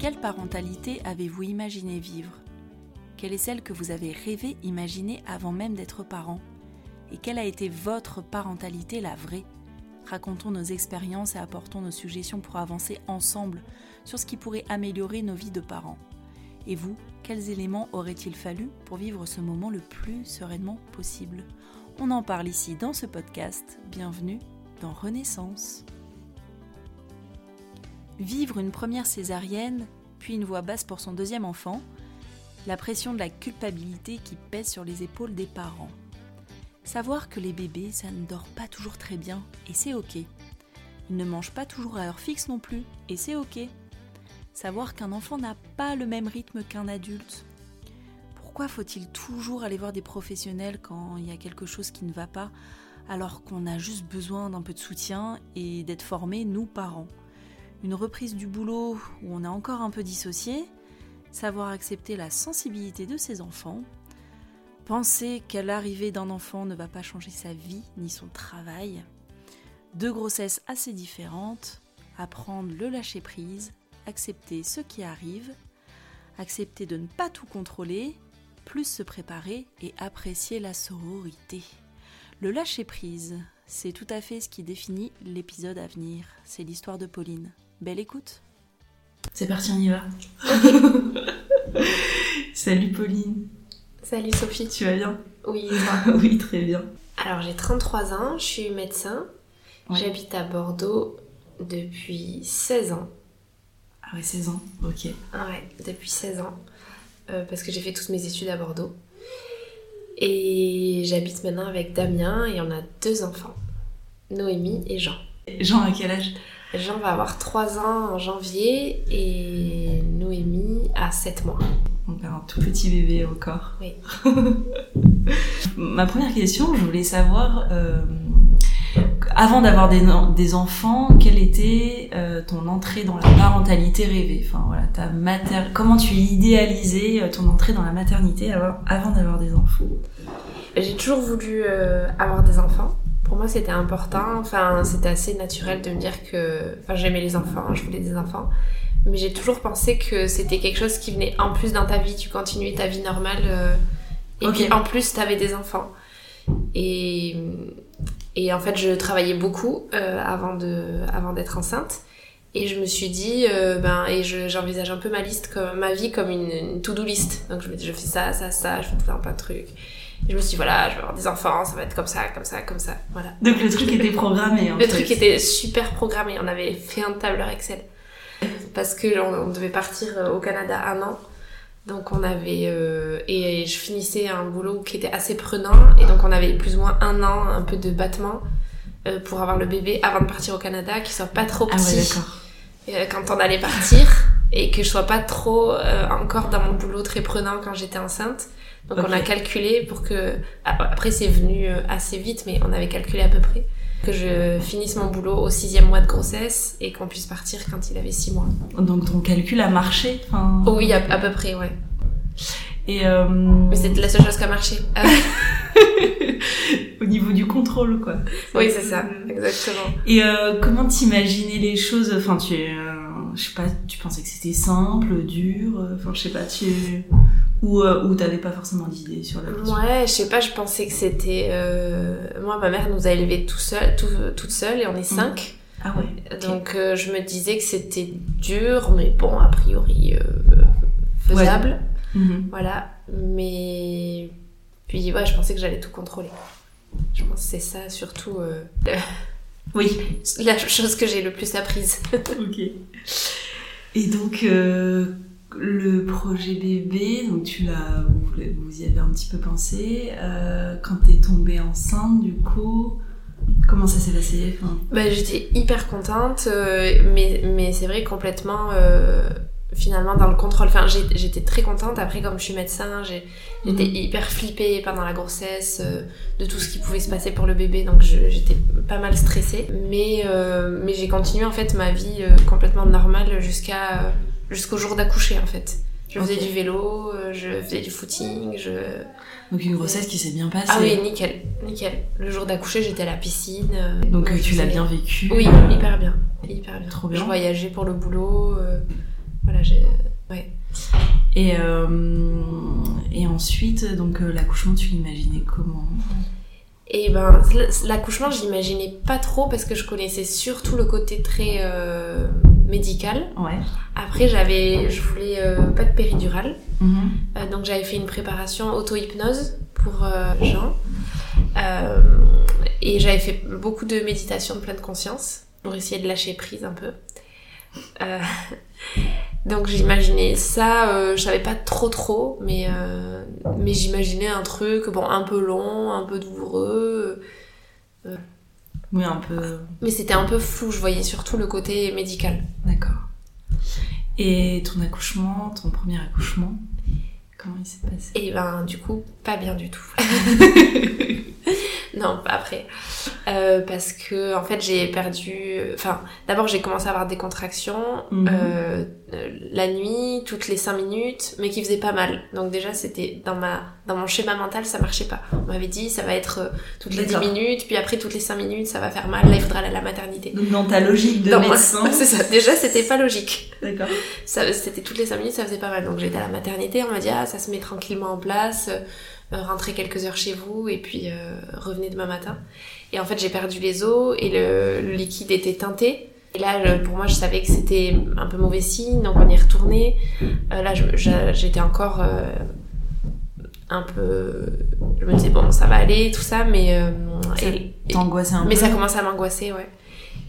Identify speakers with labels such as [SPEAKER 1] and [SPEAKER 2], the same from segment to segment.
[SPEAKER 1] Quelle parentalité avez-vous imaginé vivre? Quelle est celle que vous avez rêvé imaginer avant même d'être parent? Et quelle a été votre parentalité, la vraie? Racontons nos expériences et apportons nos suggestions pour avancer ensemble sur ce qui pourrait améliorer nos vies de parents. Et vous, quels éléments aurait-il fallu pour vivre ce moment le plus sereinement possible? On en parle ici dans ce podcast. Bienvenue dans Renaissance. Vivre une première césarienne, puis une voix basse pour son deuxième enfant, la pression de la culpabilité qui pèse sur les épaules des parents. Savoir que les bébés, ça ne dort pas toujours très bien, et c'est ok. Ils ne mangent pas toujours à heure fixe non plus, et c'est ok. Savoir qu'un enfant n'a pas le même rythme qu'un adulte. Pourquoi faut-il toujours aller voir des professionnels quand il y a quelque chose qui ne va pas, alors qu'on a juste besoin d'un peu de soutien et d'être formés, nous, parents? Une reprise du boulot où on est encore un peu dissocié, savoir accepter la sensibilité de ses enfants, penser qu'à l'arrivée d'un enfant ne va pas changer sa vie ni son travail, deux grossesses assez différentes, apprendre le lâcher prise, accepter ce qui arrive, accepter de ne pas tout contrôler, plus se préparer et apprécier la sororité. Le lâcher prise, c'est tout à fait ce qui définit l'épisode à venir, c'est l'histoire de Pauline. Belle écoute. C'est parti, on y va. Salut Pauline.
[SPEAKER 2] Salut Sophie.
[SPEAKER 1] Tu vas bien?
[SPEAKER 2] Oui,
[SPEAKER 1] Oui, très bien.
[SPEAKER 2] Alors j'ai 33 ans, je suis médecin. J'habite à Bordeaux depuis 16 ans.
[SPEAKER 1] Ah ouais, 16 ans, ok.
[SPEAKER 2] Ah ouais, depuis 16 ans. Euh, parce que j'ai fait toutes mes études à Bordeaux. Et j'habite maintenant avec Damien et on a deux enfants, Noémie et Jean.
[SPEAKER 1] Jean, à quel âge?
[SPEAKER 2] Jean va avoir 3 ans en janvier et Noémie a 7 mois.
[SPEAKER 1] Donc un tout petit bébé encore.
[SPEAKER 2] Oui.
[SPEAKER 1] Ma première question, je voulais savoir, euh, avant d'avoir des, des, enfants, quelle était euh, ton entrée dans la parentalité rêvée? Enfin voilà, ta mater... comment tu idéalisais euh, ton entrée dans la maternité avant, avant d'avoir des enfants?
[SPEAKER 2] J'ai toujours voulu avoir des enfants pour moi c'était important, enfin c'était assez naturel de me dire que, enfin j'aimais les enfants, je voulais des enfants, mais j'ai toujours pensé que c'était quelque chose qui venait en plus dans ta vie, tu continuais ta vie normale euh, et puis en plus tu avais des enfants. Et, et en fait je travaillais beaucoup euh, avant de avant d'être enceinte. Et je me suis dit, euh, ben, et j'envisage un peu ma liste, comme, ma vie comme une, to-do list. Donc je me dis, je fais ça, ça, ça, je fais plein de trucs je me suis dit, voilà, je vais avoir des enfants, ça va être comme ça, comme ça, comme ça. Voilà.
[SPEAKER 1] Donc le truc était programmé. En
[SPEAKER 2] le truc était super programmé. On avait fait un tableur Excel. Parce que on, devait partir euh, au Canada un an. Donc on avait... Euh, et je finissais un boulot qui était assez prenant. Et donc on avait plus ou moins un an, un peu de battement euh, pour avoir le bébé avant de partir au Canada, qui soit pas trop petit. Ah ouais, d'accord. quand on allait partir et que je sois pas trop encore dans mon boulot très prenant quand j'étais enceinte. Donc on a calculé pour que... Après c'est venu euh, assez vite, mais on avait calculé à peu près que je finisse mon boulot au sixième mois de grossesse et qu'on puisse partir quand il avait six mois.
[SPEAKER 1] Donc ton calcul a marché enfin...
[SPEAKER 2] oh, Oui, à, peu près, ouais.
[SPEAKER 1] Et euh...
[SPEAKER 2] Mais c'était la seule chose qui a marché.
[SPEAKER 1] au niveau du contrôle, quoi.
[SPEAKER 2] Oui, c'est ça, exactement.
[SPEAKER 1] Et euh, comment t'imaginais les choses? Enfin, tu, euh, je sais pas, tu pensais que c'était simple, dur. Enfin, je sais pas, tu ou, euh, ou t'avais pas forcément d'idée sur la question
[SPEAKER 2] Ouais, je sais pas, je pensais que c'était... Euh... Moi, ma mère nous a élevés tout seul, tout, toute seule et on est mhm. cinq.
[SPEAKER 1] Ah ouais.
[SPEAKER 2] Donc euh, je me disais que c'était dur, mais bon, a priori euh, faisable. Mhm. Voilà. Mais puis ouais, je pensais que j'allais tout contrôler. Je pense que c'est ça surtout.
[SPEAKER 1] Oui.
[SPEAKER 2] La chose que j'ai le plus apprise.
[SPEAKER 1] ok. Et donc le projet bébé, donc tu l'as, vous, y avez un petit peu pensé. Euh, quand t'es tombée enceinte, du coup, comment ça s'est passé?
[SPEAKER 2] Bah, J'étais hyper contente, euh, mais, mais c'est vrai complètement euh, finalement dans le contrôle. Enfin, j'étais très contente. Après, comme je suis médecin, j'étais mhm. hyper flippée pendant la grossesse de tout ce qui pouvait se passer pour le bébé, donc j'étais pas mal stressée. Mais, mais j'ai continué en fait ma vie complètement normale jusqu'à jusqu'au jour d'accoucher en fait. Je faisais du vélo, euh, je faisais du footing, je...
[SPEAKER 1] Donc une grossesse qui s'est bien passée.
[SPEAKER 2] Ah oui, nickel, nickel. Le jour d'accoucher, j'étais à la piscine. Euh,
[SPEAKER 1] donc euh, tu l'as bien vécu
[SPEAKER 2] Oui, hyper bien, hyper bien.
[SPEAKER 1] Trop bien.
[SPEAKER 2] Je voyageais pour le boulot, voilà,
[SPEAKER 3] Et, euh, et ensuite, donc euh, l'accouchement, tu l'imaginais comment?
[SPEAKER 2] Et ben, l'accouchement, je l'imaginais pas trop parce que je connaissais surtout le côté très euh, médical.
[SPEAKER 3] Ouais.
[SPEAKER 2] Après, j'avais, je voulais euh, pas de péridurale.
[SPEAKER 3] Mhm.
[SPEAKER 2] Euh, donc j'avais fait une préparation auto-hypnose pour Jean. Et j'avais fait beaucoup de méditation de pleine conscience pour essayer de lâcher prise un peu. Euh, donc j'imaginais ça, euh, je savais pas trop trop, mais, euh, mais j'imaginais un truc bon, un peu long, un peu douloureux.
[SPEAKER 3] Oui, un peu.
[SPEAKER 2] Mais c'était un peu flou, je voyais surtout le côté médical.
[SPEAKER 3] D'accord. Et ton accouchement, ton premier accouchement, comment il s'est passé?
[SPEAKER 2] Et ben du coup, pas bien du tout. non, pas après. Euh, parce que en fait j'ai perdu... Enfin, d'abord j'ai commencé à avoir des contractions
[SPEAKER 3] Mhm.
[SPEAKER 2] euh, euh, la nuit, toutes les 5 minutes, mais qui faisaient pas mal. Donc déjà c'était dans ma dans mon schéma mental ça marchait pas. On m'avait dit ça va être euh, toutes les 10
[SPEAKER 3] D'accord.
[SPEAKER 2] minutes, puis après toutes les 5 minutes ça va faire mal, là il faudra aller à la maternité.
[SPEAKER 3] Donc dans ta logique de
[SPEAKER 2] Dans moi-
[SPEAKER 3] médecin.
[SPEAKER 2] c'est ça. Déjà c'était pas logique.
[SPEAKER 3] D'accord.
[SPEAKER 2] Ça, c'était toutes les 5 minutes, ça faisait pas mal. Donc j'étais à la maternité, on m'a dit ah ça se met tranquillement en place, rentrez quelques heures chez vous et puis euh, revenez demain matin. Et en fait j'ai perdu les os et le, le liquide était teinté. Et là pour moi je savais que c'était un peu mauvais signe, donc on y est retourné. Euh, là j'étais encore euh, un peu, je me disais bon ça va aller tout ça, mais euh,
[SPEAKER 3] Ça
[SPEAKER 2] et-
[SPEAKER 3] un
[SPEAKER 2] mais
[SPEAKER 3] peu
[SPEAKER 2] ça commençait à m'angoisser, ouais.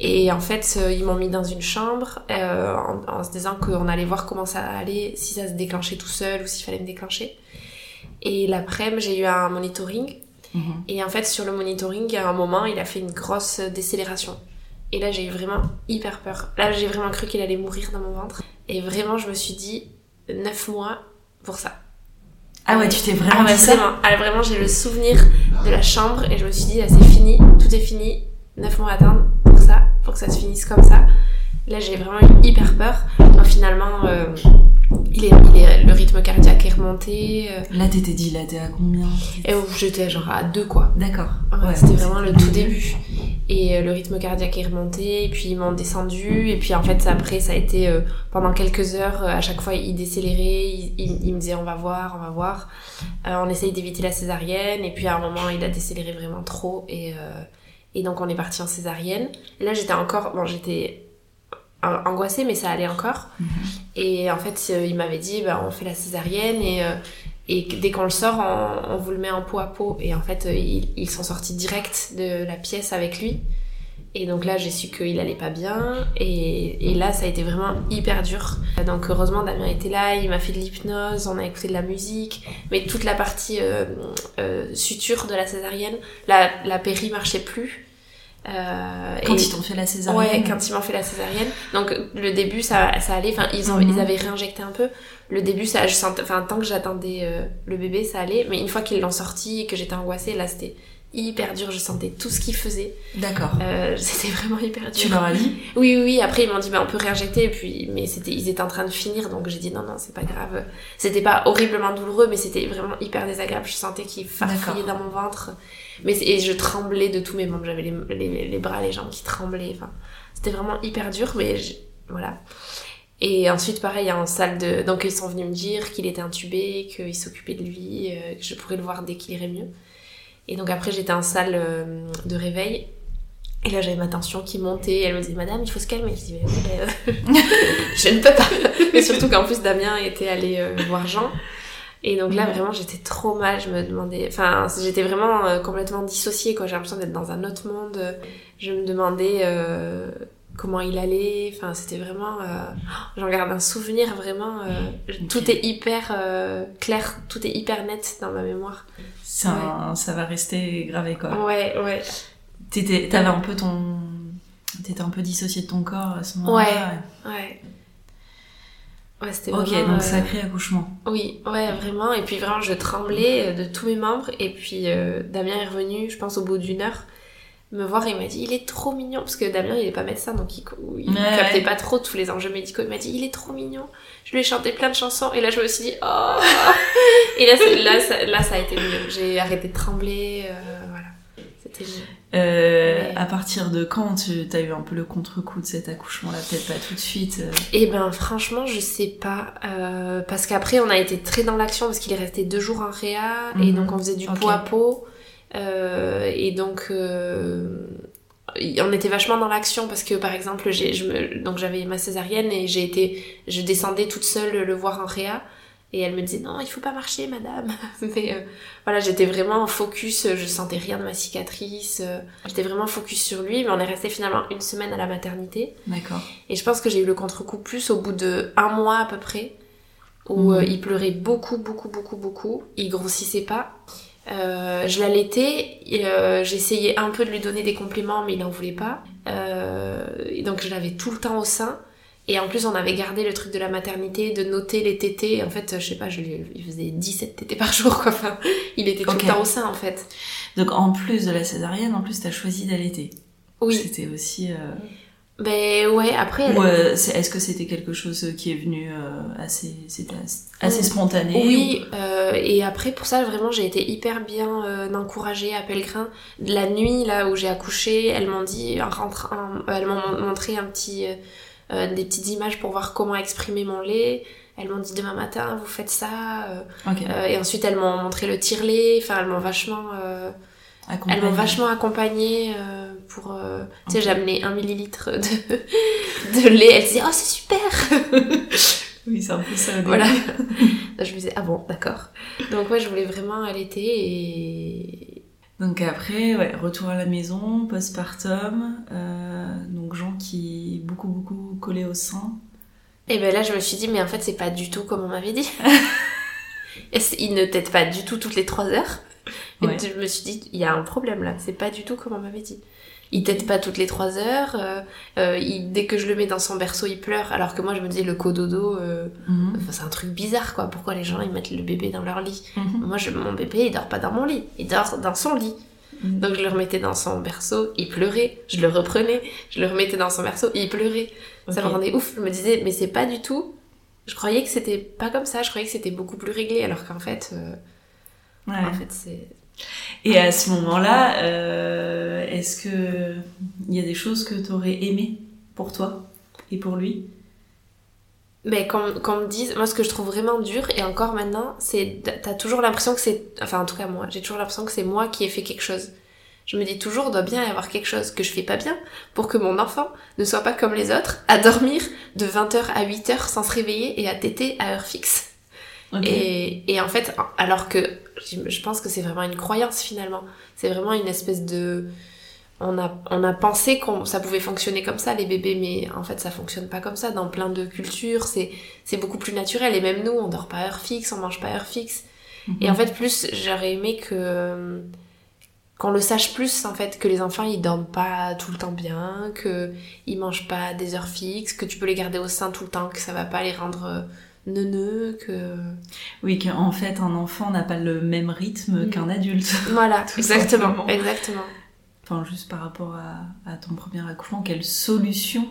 [SPEAKER 2] Et en fait, euh, ils m'ont mis dans une chambre euh, en, en se disant qu'on allait voir comment ça allait, si ça se déclenchait tout seul ou s'il fallait me déclencher. Et l'après-midi, j'ai eu un monitoring.
[SPEAKER 3] Mhm.
[SPEAKER 2] Et en fait, sur le monitoring, à un moment, il a fait une grosse décélération. Et là, j'ai eu vraiment hyper peur. Là, j'ai vraiment cru qu'il allait mourir dans mon ventre. Et vraiment, je me suis dit, 9 mois pour ça.
[SPEAKER 3] Ah ouais, tu t'es vraiment
[SPEAKER 2] Ah ouais,
[SPEAKER 3] dit ça
[SPEAKER 2] vraiment. Ah, vraiment, j'ai le souvenir de la chambre et je me suis dit, là, c'est fini, tout est fini, 9 mois à attendre pour ça, pour que ça se finisse comme ça. Là, j'ai vraiment eu hyper peur. Donc, finalement, euh, il est, il est- le rythme cardiaque est remonté. euh,
[SPEAKER 3] Là, t'étais dilatée à combien
[SPEAKER 2] et j'étais genre à 2, quoi.
[SPEAKER 3] D'accord.
[SPEAKER 2] Ouais,
[SPEAKER 3] Ouais,
[SPEAKER 2] c'était vraiment le tout début. Et euh, le rythme cardiaque est remonté, et puis ils m'ont descendu, et puis en fait après ça a été euh, pendant quelques heures, à chaque fois ils, ils- ils me disaient on va voir, on va voir. On essaye d'éviter la césarienne, et puis à un moment il a décéléré vraiment trop, et, et donc on est parti en césarienne. Et là j'étais encore, bon j'étais angoissée, mais ça allait encore.
[SPEAKER 3] Mhm.
[SPEAKER 2] Et en fait euh, il m'avait dit bah, on fait la césarienne, et... euh, et dès qu'on le sort, on, on vous le met en peau à peau. Et en fait, euh, ils, ils sont sortis direct de la pièce avec lui. Et donc là, j'ai su qu'il allait pas bien. Et, et là, ça a été vraiment hyper dur. Donc heureusement, Damien était là, il m'a fait de l'hypnose, on a écouté de la musique. Mais toute la partie euh, euh, suture de la césarienne, la, la péri marchait plus. Euh,
[SPEAKER 3] Quand
[SPEAKER 2] et-
[SPEAKER 3] ils t'ont fait la césarienne
[SPEAKER 2] Ouais, quand ils m'ont fait la césarienne. Donc le début ça, ça allait, enfin ils, ont,
[SPEAKER 3] Mhm.
[SPEAKER 2] ils avaient réinjecté un peu. Le début ça, je sentais, enfin tant que j'attendais euh, le bébé ça allait, mais une fois qu'ils l'ont sorti et que j'étais angoissée, là c'était hyper dur, je sentais tout ce qu'ils faisaient.
[SPEAKER 3] D'accord.
[SPEAKER 2] Euh, c'était vraiment hyper dur.
[SPEAKER 3] Tu leur as dit
[SPEAKER 2] Oui, oui, oui. Après, ils m'ont dit, bah, on peut réinjecter. Et puis, mais c'était, ils étaient en train de finir. Donc, j'ai dit, non, non, c'est pas grave. C'était pas horriblement douloureux, mais c'était vraiment hyper désagréable. Je sentais qu'ils farfouillaient dans mon ventre. Mais, et je tremblais de tous mes membres. J'avais les, les, les bras, les jambes qui tremblaient. Enfin, c'était vraiment hyper dur, mais je- voilà. Et ensuite, pareil, en salle de, donc ils sont venus me dire qu'il était intubé, qu'ils s'occupaient de lui, euh, que je pourrais le voir dès qu'il irait mieux. Et donc après, j'étais en salle euh, de réveil. Et là, j'avais ma tension qui montait. Elle me disait, Madame, il faut se calmer. Je dis, mais, mais, euh, je ne peux pas. Et surtout qu'en plus, Damien était allé euh, voir Jean. Et donc là, vraiment, j'étais trop mal. Je me demandais... Enfin, j'étais vraiment euh, complètement dissociée, quoi. J'ai l'impression d'être dans un autre monde. Je me demandais euh, comment il allait. Enfin, c'était vraiment... euh, J'en garde un souvenir, vraiment... euh, Tout est hyper euh, clair. Tout est hyper net dans ma mémoire.
[SPEAKER 3] Ça, ça va rester gravé quoi.
[SPEAKER 2] Ouais, ouais.
[SPEAKER 3] T'étais- T'avais un peu ton. T'étais un peu dissocié de ton corps à ce moment-là.
[SPEAKER 2] Ouais. Ouais, c'était
[SPEAKER 3] Ok, donc sacré accouchement.
[SPEAKER 2] Oui, ouais, vraiment. Et puis vraiment, je tremblais de tous mes membres. Et puis Damien est revenu, je pense, au bout d'une heure, me voir et il m'a dit il est trop mignon. Parce que Damien, il est pas médecin, donc il, il
[SPEAKER 3] Ouais,
[SPEAKER 2] captait
[SPEAKER 3] ouais.
[SPEAKER 2] pas trop tous les enjeux médicaux. Il m'a dit il est trop mignon. Je lui ai chanté plein de chansons. Et là, je me suis dit oh Et là, là, ça, là ça a été mieux. J'ai arrêté de trembler. euh, voilà. C'était mieux.
[SPEAKER 1] Euh,
[SPEAKER 2] Ouais.
[SPEAKER 1] À partir de quand tu as eu un peu le contre-coup de cet accouchement-là? Peut-être pas tout de suite. euh.
[SPEAKER 2] Eh ben franchement je sais pas euh, parce qu'après on a été très dans l'action parce qu'il est resté deux jours en réa et
[SPEAKER 1] Mhm.
[SPEAKER 2] donc on faisait du
[SPEAKER 1] Ok.
[SPEAKER 2] pot à pot et donc euh, on était vachement dans l'action parce que par exemple j'ai je me donc j'avais ma césarienne et j'ai été je descendais toute seule le voir en réa et elle me disait non il faut pas marcher madame mais euh, voilà j'étais vraiment en focus je sentais rien de ma cicatrice euh, j'étais vraiment focus sur lui mais on est resté finalement une semaine à la maternité
[SPEAKER 1] D'accord.
[SPEAKER 2] et je pense que j'ai eu le contre-coup plus au bout de un mois à peu près, où euh, il pleurait beaucoup, beaucoup, beaucoup, beaucoup. Il grossissait pas. Euh, je l'allaitais, euh, j'essayais un peu de lui donner des compliments, mais il n'en voulait pas. Euh, et donc je l'avais tout le temps au sein. Et en plus, on avait gardé le truc de la maternité, de noter les tétés. En fait, je sais pas, je lui, il faisait 17 tétés par jour, quoi. Enfin, il était tout le temps au sein, en fait.
[SPEAKER 1] Donc en plus de la césarienne, en plus t'as choisi d'allaiter.
[SPEAKER 2] Oui.
[SPEAKER 1] C'était aussi.
[SPEAKER 2] Ben ouais, après...
[SPEAKER 1] Ou euh, est-ce que c'était quelque chose qui est venu euh, assez, c'était assez,
[SPEAKER 2] Mm.
[SPEAKER 1] spontané
[SPEAKER 2] Oui, euh, et après pour ça vraiment j'ai été hyper bien encouragée à Pellegrin. La nuit là où j'ai accouché, elles m'ont dit, en rentrant, elles m'ont montré un petit, des petites images pour voir comment exprimer mon lait. Elles m'ont dit demain matin vous faites ça. et ensuite elles m'ont montré le tire-lait. Enfin elles m'ont vachement, elles m'ont vachement accompagnée euh, pour. euh, Tu sais amené un millilitre de, de lait. Elles disaient oh c'est super.
[SPEAKER 1] Oui, c'est un peu ça.
[SPEAKER 2] Voilà. je me disais, ah bon, d'accord. Donc ouais, je voulais vraiment allaiter et...
[SPEAKER 1] Donc après, ouais, retour à la maison, postpartum, euh, donc gens qui beaucoup beaucoup collés au sein.
[SPEAKER 2] Et ben là, je me suis dit, mais en fait, c'est pas du tout comme on m'avait dit. Et c'est- Il ne t'aide pas du tout toutes les trois heures. Et
[SPEAKER 1] Ouais.
[SPEAKER 2] je me suis dit, il y a un problème là, c'est pas du tout comme on m'avait dit. Il t'aide pas toutes les trois heures, euh, euh, il- dès que je le mets dans son berceau, il pleure, alors que moi, je me disais, le cododo, euh,
[SPEAKER 1] Mhm.
[SPEAKER 2] c'est un truc bizarre quoi, pourquoi les gens ils mettent le bébé dans leur lit
[SPEAKER 1] Mhm.
[SPEAKER 2] Moi, je, mon bébé, il dort pas dans mon lit, il dort dans son lit.
[SPEAKER 1] Mhm.
[SPEAKER 2] Donc je le remettais dans son berceau, il pleurait, je le reprenais, je le remettais dans son berceau, il pleurait. Ça me rendait ouf, je me disais, mais c'est pas du tout. Je croyais que c'était pas comme ça, je croyais que c'était beaucoup plus réglé, alors qu'en fait, euh,
[SPEAKER 1] Ouais.
[SPEAKER 2] en fait c'est.
[SPEAKER 1] Et à ce moment-là, euh, est-ce que y a des choses que tu aurais aimé pour toi et pour lui?
[SPEAKER 2] Mais qu'on qu'on me dise, moi ce que je trouve vraiment dur, et encore maintenant, c'est. T'as toujours l'impression que c'est. Enfin, en tout cas, moi, j'ai toujours l'impression que c'est moi qui ai fait quelque chose. Je me dis toujours, doit bien y avoir quelque chose que je fais pas bien pour que mon enfant ne soit pas comme les autres, à dormir de 20h à 8h sans se réveiller et à téter à heure fixe. Et, et en fait, alors que je pense que c'est vraiment une croyance finalement. C'est vraiment une espèce de. On a, on a pensé que ça pouvait fonctionner comme ça, les bébés, mais en fait, ça fonctionne pas comme ça. Dans plein de cultures, c'est c'est beaucoup plus naturel. Et même nous, on dort pas à heure fixe, on mange pas à heure fixe. Et en fait, plus, j'aurais aimé que qu'on le sache plus, en fait, que les enfants, ils dorment pas tout le temps bien, que ils mangent pas à des heures fixes, que tu peux les garder au sein tout le temps, que ça va pas les rendre neuneux, que...
[SPEAKER 1] Oui, qu'en fait, un enfant n'a pas le même rythme
[SPEAKER 2] Mm.
[SPEAKER 1] qu'un adulte.
[SPEAKER 2] Voilà,
[SPEAKER 1] Tout
[SPEAKER 2] exactement,
[SPEAKER 1] simplement.
[SPEAKER 2] exactement.
[SPEAKER 1] Enfin, juste par rapport à, à ton premier accouchement, quelle solution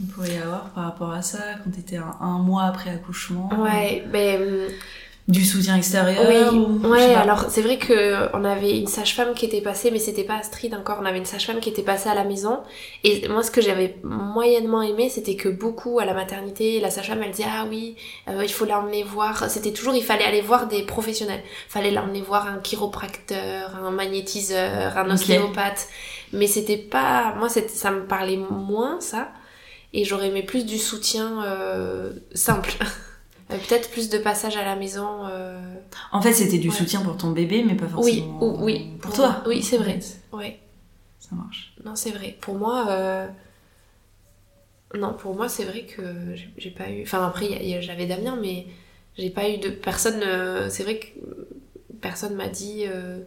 [SPEAKER 1] il pourrait y avoir par rapport à ça quand t'étais un, un mois après accouchement?
[SPEAKER 2] Ouais, ben...
[SPEAKER 1] Du soutien extérieur
[SPEAKER 2] Oui,
[SPEAKER 1] ou-
[SPEAKER 2] ouais, alors c'est vrai que on avait une sage-femme qui était passée, mais c'était pas Astrid encore, on avait une sage-femme qui était passée à la maison. Et moi, ce que j'avais moyennement aimé, c'était que beaucoup à la maternité, la sage-femme, elle disait, ah oui, euh, il faut l'emmener voir. C'était toujours, il fallait aller voir des professionnels. Fallait l'emmener voir un chiropracteur, un magnétiseur, un ostéopathe. Mais c'était pas, moi, c'était- ça me parlait moins, ça. Et j'aurais aimé plus du soutien euh, simple. Euh, Peut-être plus de passage à la maison. euh,
[SPEAKER 1] En fait, c'était du
[SPEAKER 2] Ouais.
[SPEAKER 1] soutien pour ton bébé, mais pas
[SPEAKER 2] Oui,
[SPEAKER 1] forcément
[SPEAKER 2] ou- oui.
[SPEAKER 1] pour toi.
[SPEAKER 2] Oui, c'est vrai. Ouais,
[SPEAKER 1] Ça marche.
[SPEAKER 2] non, c'est vrai. Pour moi, euh, non, pour moi, c'est vrai que j'ai- pas eu. Enfin, après, j'avais Damien, mais j'ai pas eu de personne. euh, C'est vrai que personne m'a dit. euh,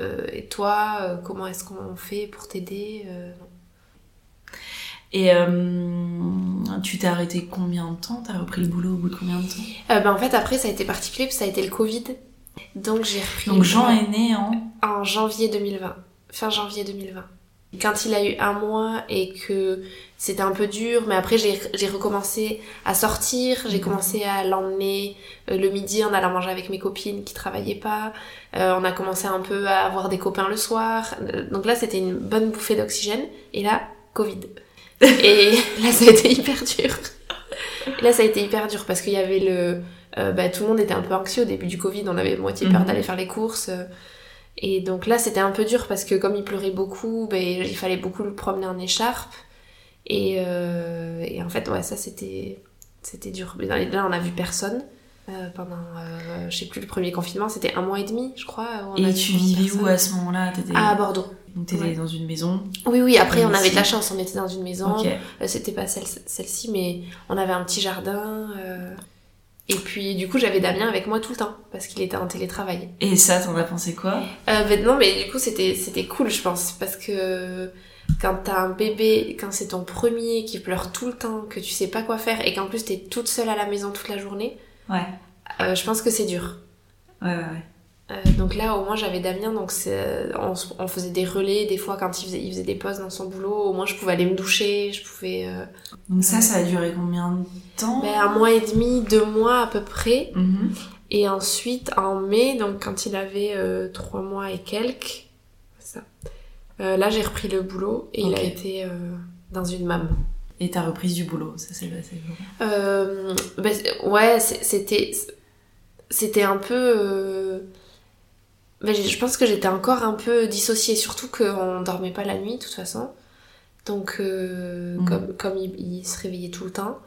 [SPEAKER 2] euh, et toi, comment est-ce qu'on fait pour t'aider non.
[SPEAKER 1] Et euh, tu t'es arrêté combien de temps? T'as repris le boulot au bout de combien de temps?
[SPEAKER 2] Euh, ben, En fait, après, ça a été particulier, parce que ça a été le Covid. Donc, j'ai repris.
[SPEAKER 1] Donc Jean est né en...
[SPEAKER 2] En janvier 2020. Fin janvier 2020. Quand il a eu un mois et que c'était un peu dur, mais après j'ai recommencé à sortir, j'ai
[SPEAKER 1] Mhm.
[SPEAKER 2] commencé à l'emmener euh, le midi en allant manger avec mes copines qui travaillaient pas. Euh, on a commencé un peu à avoir des copains le soir. Donc là c'était une bonne bouffée d'oxygène. Et là, Covid. Et là ça a été hyper dur. Et là ça a été hyper dur parce qu'il y avait le... euh, bah, tout le monde était un peu anxieux au début du Covid, on avait moitié peur
[SPEAKER 1] Mhm.
[SPEAKER 2] d'aller faire les courses. et donc là, c'était un peu dur parce que comme il pleurait beaucoup, ben, il fallait beaucoup le promener en écharpe. Et, euh, et en fait, ouais, ça c'était c'était dur. Mais là, on a vu personne euh, pendant, euh, je sais plus, le premier confinement, c'était un mois et demi, je crois. on a
[SPEAKER 1] Et tu vivais
[SPEAKER 2] personne.
[SPEAKER 1] où à ce moment-là?
[SPEAKER 2] À Bordeaux.
[SPEAKER 1] donc t'étais
[SPEAKER 2] ouais.
[SPEAKER 1] dans une maison?
[SPEAKER 2] Oui, oui, après, on avait de la chance, on était dans une maison.
[SPEAKER 1] Ok.
[SPEAKER 2] Euh, C'était pas celle- celle-ci, mais on avait un petit jardin. euh, Et puis, du coup, j'avais Damien avec moi tout le temps parce qu'il était en télétravail.
[SPEAKER 1] Et ça, t'en as pensé quoi?
[SPEAKER 2] Euh, ben non, mais du coup, c'était, c'était cool, je pense, parce que quand t'as un bébé, quand c'est ton premier qui pleure tout le temps, que tu sais pas quoi faire et qu'en plus t'es toute seule à la maison toute la journée,
[SPEAKER 1] Ouais.
[SPEAKER 2] euh, je pense que c'est dur.
[SPEAKER 1] Ouais, ouais, ouais.
[SPEAKER 2] Euh, donc là, au moins, j'avais Damien, donc c'est- on, on faisait des relais des fois quand il faisait, il faisait des pauses dans son boulot. Au moins, je pouvais aller me doucher, je pouvais. euh,
[SPEAKER 1] Donc ça, ça a duré combien de temps?
[SPEAKER 2] Ben, un mois et demi, deux mois à peu près.
[SPEAKER 1] Mhm.
[SPEAKER 2] Et ensuite, en mai, donc quand il avait euh, trois mois et quelques, ça, euh, là j'ai repris le boulot et il a été euh, dans une mam.
[SPEAKER 1] Et t'as reprise du boulot, ça s'est passé
[SPEAKER 2] Euh, c'est- ouais, c'était c'était un peu. euh, ben, je pense que j'étais encore un peu dissociée, surtout qu'on dormait pas la nuit de toute façon. Donc, euh,
[SPEAKER 1] Mhm.
[SPEAKER 2] comme, comme il, il se réveillait tout le temps.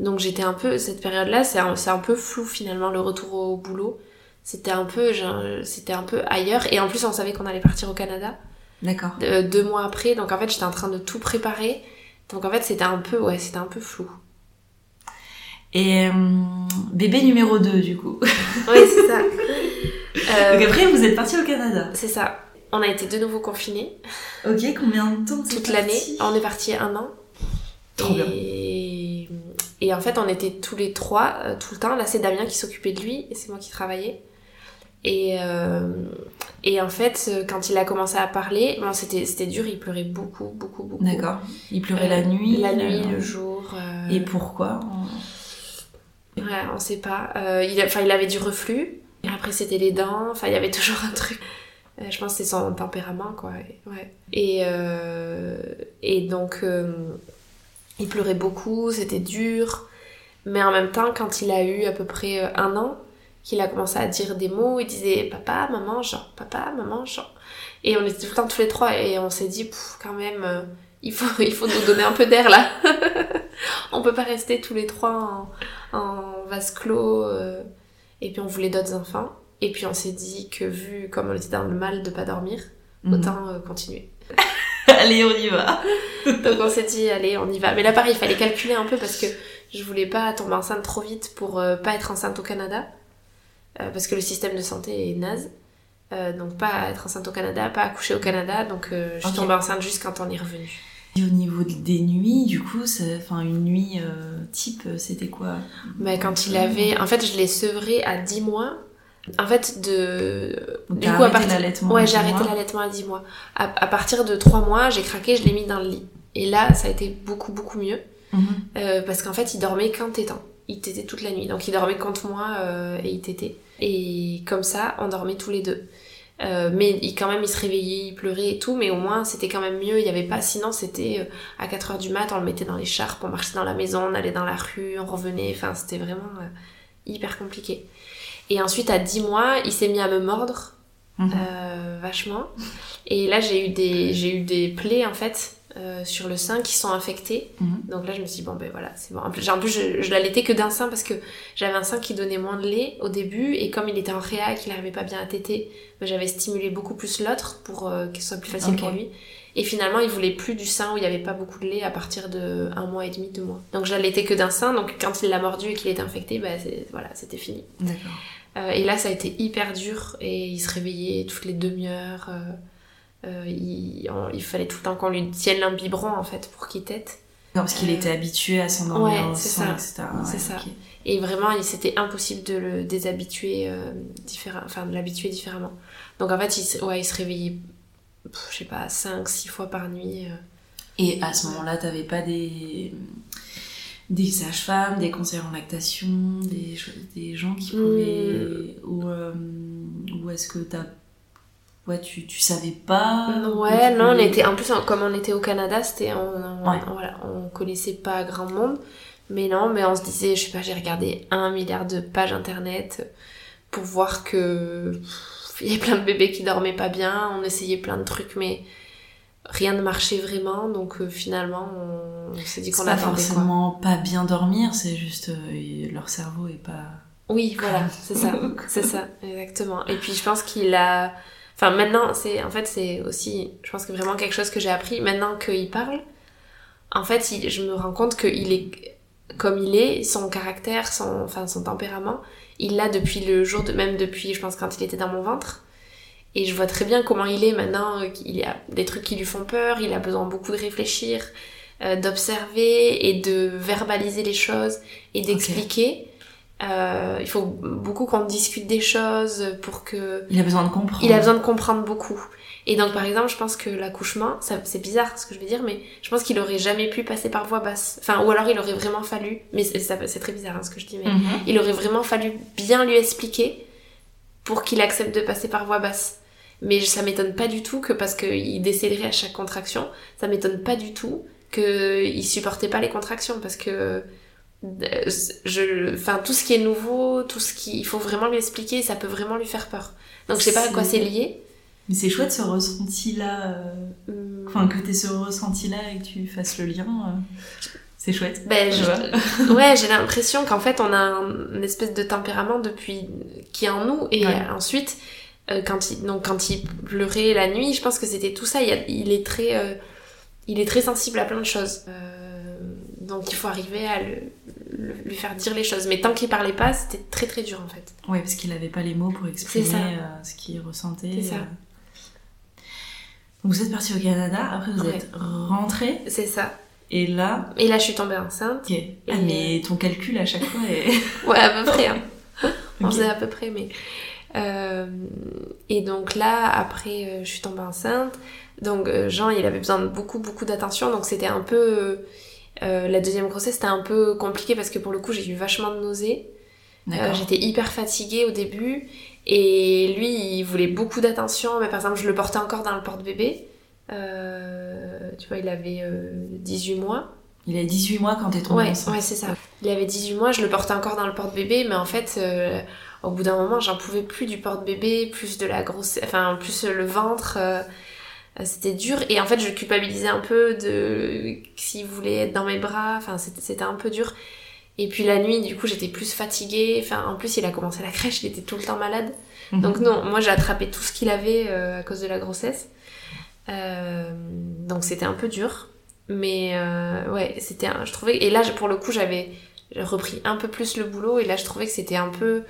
[SPEAKER 2] Donc, j'étais un peu. Cette période-là, c'est un, un peu flou finalement, le retour au boulot. C'était un peu, c'était un peu ailleurs. Et en plus, on savait qu'on allait partir au Canada
[SPEAKER 1] D'accord.
[SPEAKER 2] euh, deux mois après. Donc, en fait, j'étais en train de tout préparer. Donc, en fait, c'était un peu, ouais, c'était un peu flou.
[SPEAKER 1] Et euh, bébé numéro 2 du coup.
[SPEAKER 2] Oui, c'est ça. Euh,
[SPEAKER 1] Donc après, vous êtes parti au Canada.
[SPEAKER 2] c'est ça. On a été de nouveau confinés
[SPEAKER 1] Ok, combien de temps
[SPEAKER 2] toute l'année. On est parti un an.
[SPEAKER 1] Trop
[SPEAKER 2] et... et en fait, on était tous les trois euh, tout le temps. Là, c'est Damien qui s'occupait de lui et c'est moi qui travaillais. Et, euh, et en fait, euh, quand il a commencé à parler, bon, c'était c'était dur, il pleurait beaucoup, beaucoup, beaucoup.
[SPEAKER 1] D'accord. Il pleurait
[SPEAKER 2] Euh,
[SPEAKER 1] la nuit
[SPEAKER 2] La nuit, le jour. euh,
[SPEAKER 1] Et pourquoi
[SPEAKER 2] Ouais, on sait pas. Il, enfin, il avait du reflux. Et après, c'était les dents. Enfin, il y avait toujours un truc. Je pense que c'est son tempérament, quoi. Et, ouais. et, et donc, il pleurait beaucoup, c'était dur. Mais en même temps, quand il a eu à peu près un an, qu'il a commencé à dire des mots, il disait papa, maman, genre, papa, maman, genre. Et on était tout le temps tous les trois et on s'est dit, quand même, euh, il, faut, il faut nous donner un peu d'air là. on peut pas rester tous les trois en, en vase clos. euh, et puis on voulait d'autres enfants. Et puis on s'est dit que vu comme on était dans le mal de pas dormir,
[SPEAKER 1] Mhm.
[SPEAKER 2] autant euh, continuer.
[SPEAKER 1] Allez, on y va.
[SPEAKER 2] Donc on s'est dit allez on y va. Mais là pareil il fallait calculer un peu parce que je voulais pas tomber enceinte trop vite pour pas être enceinte au Canada. Euh, parce que le système de santé est naze. Euh, donc pas être enceinte au Canada, pas accoucher au Canada. Donc euh, je suis tombée enceinte juste quand on est revenu.
[SPEAKER 1] Et au niveau des nuits, du coup, enfin une nuit type, c'était quoi?
[SPEAKER 2] Mais quand il avait... En fait je l'ai sevré à 10 mois. En fait de...
[SPEAKER 1] Donc,
[SPEAKER 2] Du coup, à partir-
[SPEAKER 1] l'allaitement
[SPEAKER 2] Ouais, j'ai arrêté l'allaitement à 10 mois. À, à partir de 3 mois, j'ai craqué, je l'ai mis dans le lit. Et là, ça a été beaucoup, beaucoup mieux.
[SPEAKER 1] Mhm.
[SPEAKER 2] Euh, parce qu'en fait, il dormait qu'en tétant. Il tétait toute la nuit. Donc, il dormait contre moi euh, et il tétait. Et comme ça, on dormait tous les deux. Euh, mais il, quand même, il se réveillait, il pleurait et tout. Mais au moins, c'était quand même mieux. Il y avait pas... Sinon, c'était euh, à 4 heures du mat, on le mettait dans l'écharpe, on marchait dans la maison, on allait dans la rue, on revenait. Enfin, c'était vraiment euh, hyper compliqué. Et ensuite, à 10 mois, il s'est mis à me mordre
[SPEAKER 1] Mhm.
[SPEAKER 2] euh, vachement. Et là, j'ai eu des, j'ai eu des plaies en fait euh, sur le sein qui sont infectées.
[SPEAKER 1] Mhm.
[SPEAKER 2] Donc là, je me suis dit, bon, ben voilà, c'est bon. En plus, en plus je, je l'allaitais que d'un sein parce que j'avais un sein qui donnait moins de lait au début. Et comme il était en réa et qu'il n'arrivait pas bien à téter, ben, j'avais stimulé beaucoup plus l'autre pour euh, qu'il soit plus facile
[SPEAKER 1] Ok.
[SPEAKER 2] pour lui. Et finalement, il voulait plus du sein où il n'y avait pas beaucoup de lait à partir de un mois et demi, deux mois. Donc je l'allaitais que d'un sein. Donc quand il l'a mordu et qu'il était infecté, ben, voilà, c'était fini.
[SPEAKER 1] D'accord.
[SPEAKER 2] Euh, et là, ça a été hyper dur et il se réveillait toutes les demi-heures. Euh, il, on- il fallait tout le temps qu'on lui tienne un biberon en fait pour qu'il tète.
[SPEAKER 1] Non, parce qu'il
[SPEAKER 2] Euh,
[SPEAKER 1] était habitué à s'endormir
[SPEAKER 2] ouais, c'est ça.
[SPEAKER 1] etc.
[SPEAKER 2] C'est ça. Et vraiment, c'était impossible de le déshabituer euh, différem- enfin de l'habituer différemment. Donc en fait, il, se- ouais, il se réveillait je sais pas, 5-6 fois par nuit.
[SPEAKER 1] Et à ce moment-là, t'avais pas des des sages-femmes, des conseillers en lactation, des, des gens qui pouvaient ou euh, ou est-ce que t'as ouais tu, tu savais pas ou
[SPEAKER 2] Ouais, non, on était, en plus, comme on était au Canada, c'était, on,
[SPEAKER 1] Ouais.
[SPEAKER 2] on- voilà, on connaissait pas grand monde. Mais non, mais on se disait, je sais pas, j'ai regardé un milliard de pages internet pour voir que il y a plein de bébés qui dormaient pas bien. On essayait plein de trucs, mais rien ne marchait vraiment. Donc euh, finalement, on, on s'est dit qu'on
[SPEAKER 1] pas
[SPEAKER 2] attendait quoi.
[SPEAKER 1] forcément pas bien dormir, c'est juste euh, leur cerveau est pas
[SPEAKER 2] Oui, voilà, c'est ça, c'est ça, exactement. Et puis je pense qu'il a, enfin maintenant, c'est, en fait, c'est aussi, je pense que vraiment quelque chose que j'ai appris maintenant qu'il parle. En fait, il- je me rends compte qu'il est comme il est, son caractère, son, enfin son tempérament, il l'a depuis le jour de, même depuis, je pense quand il était dans mon ventre. Et je vois très bien comment il est maintenant. Il y a des trucs qui lui font peur. Il a besoin beaucoup de réfléchir, euh, d'observer et de verbaliser les choses et d'expliquer. Euh, il faut beaucoup qu'on discute des choses pour que
[SPEAKER 1] il a besoin de comprendre.
[SPEAKER 2] il a besoin de comprendre beaucoup. Et donc, par exemple, je pense que l'accouchement, c'est bizarre ce que je vais dire, mais je pense qu'il aurait jamais pu passer par voie basse. Enfin, ou alors il aurait vraiment fallu, mais c'est très bizarre hein, ce que je dis, mais
[SPEAKER 1] Mhm.
[SPEAKER 2] il aurait vraiment fallu bien lui expliquer pour qu'il accepte de passer par voie basse. Mais ça m'étonne pas du tout que parce qu'il décélérait à chaque contraction, ça m'étonne pas du tout qu'il supportait pas les contractions parce que je, enfin tout ce qui est nouveau, tout ce qui, il faut vraiment lui expliquer, ça peut vraiment lui faire peur. Donc je sais pas à quoi
[SPEAKER 1] C'est-
[SPEAKER 2] lié.
[SPEAKER 1] Mais c'est chouette ce ressenti-là, euh,
[SPEAKER 2] Hum,
[SPEAKER 1] enfin que t'aies ce ressenti-là et que tu fasses le lien. euh, c'est chouette.
[SPEAKER 2] Ben,
[SPEAKER 1] Tu
[SPEAKER 2] je- ouais, j'ai l'impression qu'en fait, on a un, une espèce de tempérament depuis qui est en nous, et
[SPEAKER 1] Ouais.
[SPEAKER 2] euh, ensuite, euh, quand il donc quand il pleurait la nuit, je pense que c'était tout ça. Il, y a- il est très, euh, il est très sensible à plein de choses. Euh, donc il faut arriver à le, le- lui faire dire les choses. Mais tant qu'il parlait pas, c'était très très dur en fait.
[SPEAKER 1] Oui, parce qu'il avait pas les mots pour exprimer euh, ce qu'il ressentait.
[SPEAKER 2] C'est ça.
[SPEAKER 1] euh. Donc vous êtes parti au Canada, après vous
[SPEAKER 2] Ouais.
[SPEAKER 1] êtes rentré,
[SPEAKER 2] C'est ça.
[SPEAKER 1] et là,
[SPEAKER 2] Et là, je suis tombée enceinte.
[SPEAKER 1] ok. Ah, mais ton calcul à chaque fois est.
[SPEAKER 2] Ouais, à peu près. hein. On faisait à peu près, mais. Euh, et donc là, après, euh, je suis tombée enceinte. Donc euh, Jean, il avait besoin de beaucoup, beaucoup d'attention. Donc c'était un peu. Euh, la deuxième grossesse, c'était un peu compliqué parce que pour le coup, j'ai eu vachement de nausées. Euh. J'étais hyper fatiguée au début. Et lui, il voulait beaucoup d'attention. Mais par exemple, je le portais encore dans le porte-bébé. Euh, tu vois, il avait euh, 18 mois.
[SPEAKER 1] Il a 18 mois quand t'es tombée
[SPEAKER 2] Ouais,
[SPEAKER 1] enceinte.
[SPEAKER 2] ouais, c'est ça. Il avait 18 mois, je le portais encore dans le porte-bébé, mais en fait, au bout d'un moment, j'en pouvais plus du porte-bébé, plus de la grosse, enfin, plus le ventre. Euh, c'était dur. Et en fait je culpabilisais un peu de s'il voulait être dans mes bras. Enfin c'était un peu dur. Et puis la nuit du coup j'étais plus fatiguée. Enfin en plus il a commencé la crèche. Il était tout le temps malade.
[SPEAKER 1] Mhm.
[SPEAKER 2] donc non, moi j'ai attrapé tout ce qu'il avait euh, à cause de la grossesse. Euh, donc c'était un peu dur. Mais euh, ouais, c'était un- je trouvais et là pour le coup j'avais repris un peu plus le boulot. Et là je trouvais que c'était un peu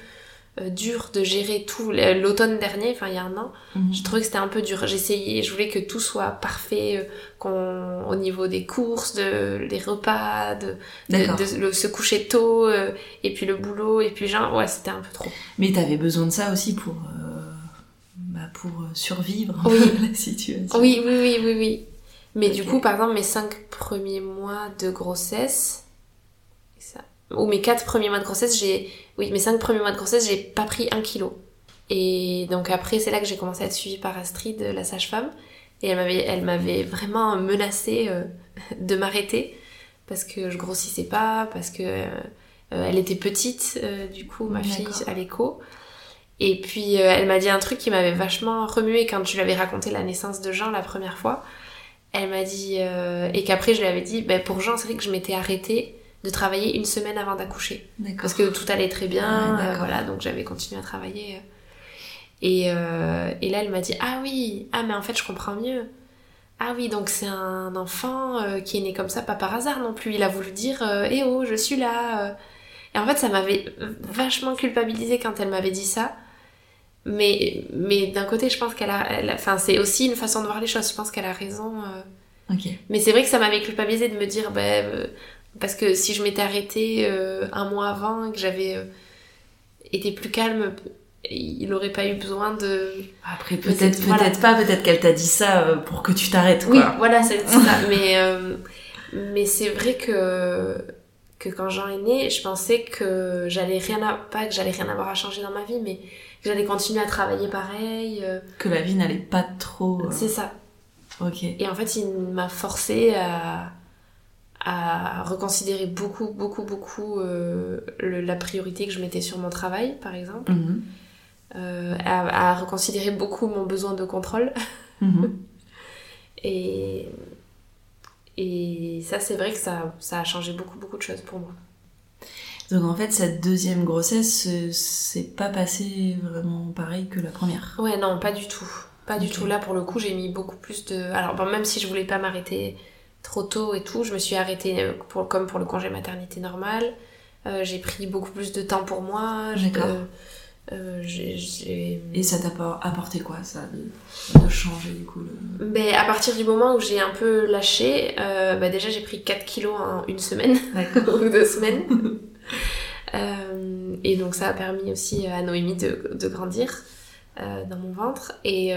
[SPEAKER 2] dur de gérer tout l'automne dernier, enfin il y a un an.
[SPEAKER 1] Mhm.
[SPEAKER 2] Je trouvais que c'était un peu dur. J'essayais, je voulais que tout soit parfait euh, qu'on au niveau des courses, de des repas, de, de,
[SPEAKER 1] D'accord.
[SPEAKER 2] de le- se coucher tôt euh, et puis le boulot et puis genre ouais, c'était un peu trop.
[SPEAKER 1] Mais t'avais besoin de ça aussi pour, euh, bah, pour euh, survivre
[SPEAKER 2] Oui.
[SPEAKER 1] à la situation.
[SPEAKER 2] Oui, oui, oui, oui, oui. Mais du coup, par exemple, mes cinq premiers mois de grossesse, ça, ou mes quatre premiers mois de grossesse, j'ai, oui, mes cinq premiers mois de grossesse, j'ai pas pris un kilo. Et donc après, c'est là que j'ai commencé à être suivie par Astrid, la sage-femme, et elle m'avait, elle m'avait vraiment menacée euh, de m'arrêter parce que je grossissais pas, parce que euh, euh, elle était petite, euh, du coup, ma fille à l'écho. Et puis elle m'a dit un truc qui m'avait vachement remué quand je lui avais raconté la naissance de Jean la première fois. Elle m'a dit, et qu'après je lui avais dit, ben, pour Jean, c'est vrai que je m'étais arrêtée de travailler une semaine avant d'accoucher. Parce que tout allait très bien,
[SPEAKER 1] Ouais,
[SPEAKER 2] euh, voilà, donc j'avais continué à travailler. euh. Et, euh, et là, elle m'a dit, ah oui, ah mais en fait, je comprends mieux. Ah oui, donc c'est un enfant euh, qui est né comme ça, pas par hasard non plus. Il a voulu dire, eh oh, je suis là. Et en fait, ça m'avait vachement culpabilisé quand elle m'avait dit ça. Mais, mais d'un côté, je pense qu'elle a, enfin, c'est aussi une façon de voir les choses. Je pense qu'elle a raison. Mais c'est vrai que ça m'avait culpabilisé de me dire, ben, parce que si je m'étais arrêtée euh, un mois avant que j'avais euh, été plus calme, il aurait pas eu besoin de.
[SPEAKER 1] Après, peut-être,
[SPEAKER 2] voilà.
[SPEAKER 1] peut-être pas, peut-être qu'elle t'a dit ça euh, pour que tu t'arrêtes, quoi.
[SPEAKER 2] Oui, voilà, c'est ça. Mais, euh, mais c'est vrai que, que quand Jean est né, je pensais que j'allais rien à, pas que j'allais rien avoir à changer dans ma vie, mais que j'allais continuer à travailler pareil.
[SPEAKER 1] Que la vie n'allait pas trop.
[SPEAKER 2] C'est ça.
[SPEAKER 1] Ok.
[SPEAKER 2] Et en fait, il m'a forcé à, à reconsidérer beaucoup, beaucoup, beaucoup euh, le- la priorité que je mettais sur mon travail, par exemple.
[SPEAKER 1] Mhm.
[SPEAKER 2] Euh, à, à reconsidérer beaucoup mon besoin de contrôle.
[SPEAKER 1] Mhm.
[SPEAKER 2] Et, et ça, c'est vrai que ça, ça a changé beaucoup, beaucoup de choses pour moi.
[SPEAKER 1] Donc en fait, cette deuxième grossesse, c'est pas passé vraiment pareil que la première.
[SPEAKER 2] Ouais, non, pas du tout. Pas du tout. Là, pour le coup, j'ai mis beaucoup plus de. Alors, bon, même si je voulais pas m'arrêter trop tôt et tout, je me suis arrêtée euh, pour, comme pour le congé maternité normal. Euh, j'ai pris beaucoup plus de temps pour moi.
[SPEAKER 1] D'accord.
[SPEAKER 2] euh, j'ai-
[SPEAKER 1] Et ça t'a apporté quoi, ça, de, de changer du coup le...
[SPEAKER 2] Ben, à partir du moment où j'ai un peu lâché, euh, bah, déjà j'ai pris 4 kilos en une semaine ou deux semaines. Euh, et donc ça a permis aussi à Noémie de, de grandir dans mon ventre. Et,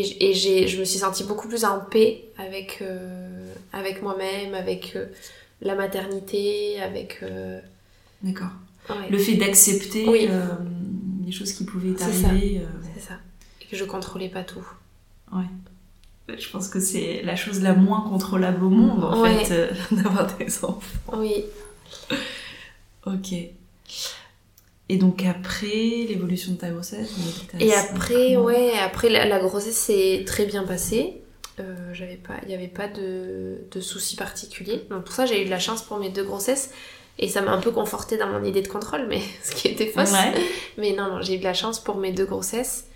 [SPEAKER 2] et, je me suis sentie beaucoup plus en paix avec, euh, avec moi-même, avec euh, la maternité, avec... euh,
[SPEAKER 1] D'accord.
[SPEAKER 2] ouais,
[SPEAKER 1] Le fait d'accepter
[SPEAKER 2] Oui.
[SPEAKER 1] les choses qui pouvaient
[SPEAKER 2] C'est ça.
[SPEAKER 1] t'arriver. euh,
[SPEAKER 2] c'est ça. Et que je contrôlais pas tout.
[SPEAKER 1] je pense que c'est la chose la moins contrôlable au monde, en
[SPEAKER 2] Ouais.
[SPEAKER 1] fait, d'avoir des enfants.
[SPEAKER 2] Oui.
[SPEAKER 1] Ok. Et donc après, l'évolution de ta grossesse
[SPEAKER 2] Et après, ouais, après la, la grossesse s'est très bien passée. Euh, j'avais pas, il n'y avait pas de, de soucis particuliers. Donc pour ça, j'ai eu de la chance pour mes deux grossesses. Et ça m'a un peu confortée dans mon idée de contrôle, mais ce qui était fausse.
[SPEAKER 1] Ouais.
[SPEAKER 2] Mais non, non, j'ai eu de la chance pour mes deux grossesses.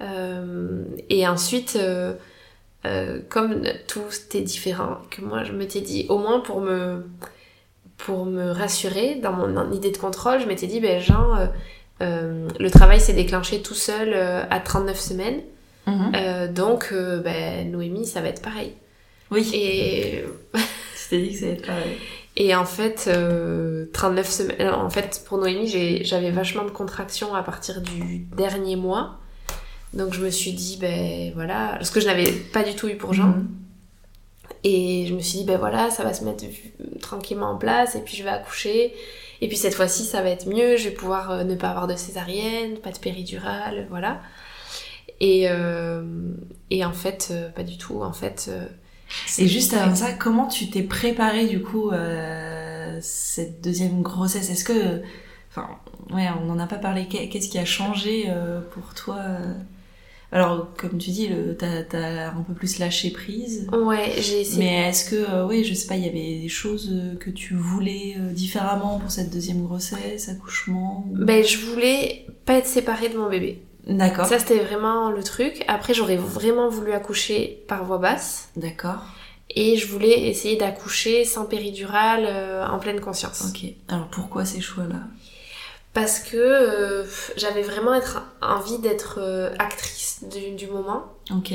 [SPEAKER 2] Euh, et ensuite, euh, comme tout était différent, que moi je m'étais dit, au moins pour me, pour me rassurer dans mon idée de contrôle, je m'étais dit, ben Jean, euh, euh, le travail s'est déclenché tout seul euh, à 39 semaines.
[SPEAKER 1] Mhm.
[SPEAKER 2] Donc, ben, Noémie, ça va être pareil.
[SPEAKER 1] Oui.
[SPEAKER 2] Et,
[SPEAKER 1] Tu t'es dit que ça allait être pareil.
[SPEAKER 2] et en fait, euh, 39 semaines. En fait, pour Noémie, j'avais vachement de contractions à partir du dernier mois. Donc, je me suis dit, ben voilà. Ce que je n'avais pas du tout eu pour Jean.
[SPEAKER 1] Mhm.
[SPEAKER 2] Et je me suis dit, ben voilà, ça va se mettre tranquillement en place. Et puis, je vais accoucher. Et puis, cette fois-ci, ça va être mieux. Je vais pouvoir euh, ne pas avoir de césarienne, pas de péridurale, voilà. Et, euh, et en fait, euh, pas du tout. En fait. euh,
[SPEAKER 1] Et juste avant ça, comment tu t'es préparée du coup à cette deuxième grossesse? Est-ce que, enfin, ouais, on n'en a pas parlé. Qu'est- Qu'est-ce qui a changé pour toi Alors, comme tu dis, t'as un peu plus lâché prise.
[SPEAKER 2] Ouais, j'ai essayé.
[SPEAKER 1] Mais est-ce que, euh, oui, je sais pas, il y avait des choses euh, que tu voulais euh, différemment pour cette deuxième grossesse, accouchement ou-
[SPEAKER 2] Ben, je voulais pas être séparée de mon bébé.
[SPEAKER 1] D'accord.
[SPEAKER 2] Ça, c'était vraiment le truc. Après, j'aurais vraiment voulu accoucher par voie basse.
[SPEAKER 1] D'accord.
[SPEAKER 2] Et je voulais essayer d'accoucher sans péridurale euh, en pleine conscience.
[SPEAKER 1] Ok. Alors pourquoi ces choix-là?
[SPEAKER 2] Parce que euh, j'avais vraiment être, envie d'être euh, actrice du, du moment.
[SPEAKER 1] Ok.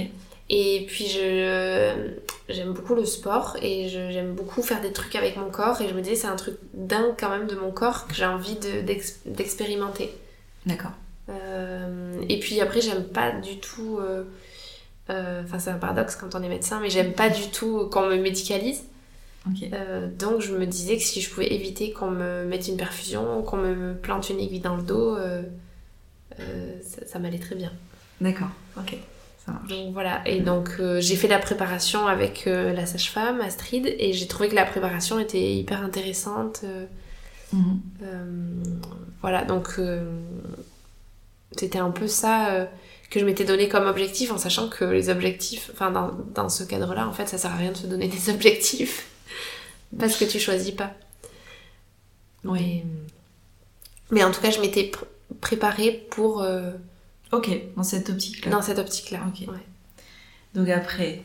[SPEAKER 2] Et puis, je j'aime beaucoup le sport et j'aime beaucoup faire des trucs avec mon corps. Et je me disais, c'est un truc dingue quand même de mon corps que j'ai envie de- d'ex- d'expérimenter.
[SPEAKER 1] D'accord.
[SPEAKER 2] Euh, et puis après, j'aime pas du tout. euh, euh, Enfin, c'est un paradoxe quand on est médecin, mais j'aime pas du tout qu'on me médicalise. Euh, donc, je me disais que si je pouvais éviter qu'on me mette une perfusion, qu'on me plante une aiguille dans le dos, euh, euh, ça, ça m'allait très bien.
[SPEAKER 1] D'accord. Ok. Ça marche.
[SPEAKER 2] Donc voilà, et donc j'ai fait la préparation avec la sage-femme Astrid et j'ai trouvé que la préparation était hyper intéressante.
[SPEAKER 1] Mhm.
[SPEAKER 2] voilà, donc c'était un peu ça que je m'étais donné comme objectif en sachant que les objectifs, enfin dans, dans ce cadre-là, en fait, ça sert à rien de se donner des objectifs parce que tu choisis pas.
[SPEAKER 1] Oui.
[SPEAKER 2] Mais, mais en tout cas, je m'étais pr- préparée pour euh,
[SPEAKER 1] Ok. Dans cette optique-là.
[SPEAKER 2] dans cette optique-là.
[SPEAKER 1] Ok.
[SPEAKER 2] ouais.
[SPEAKER 1] Donc après,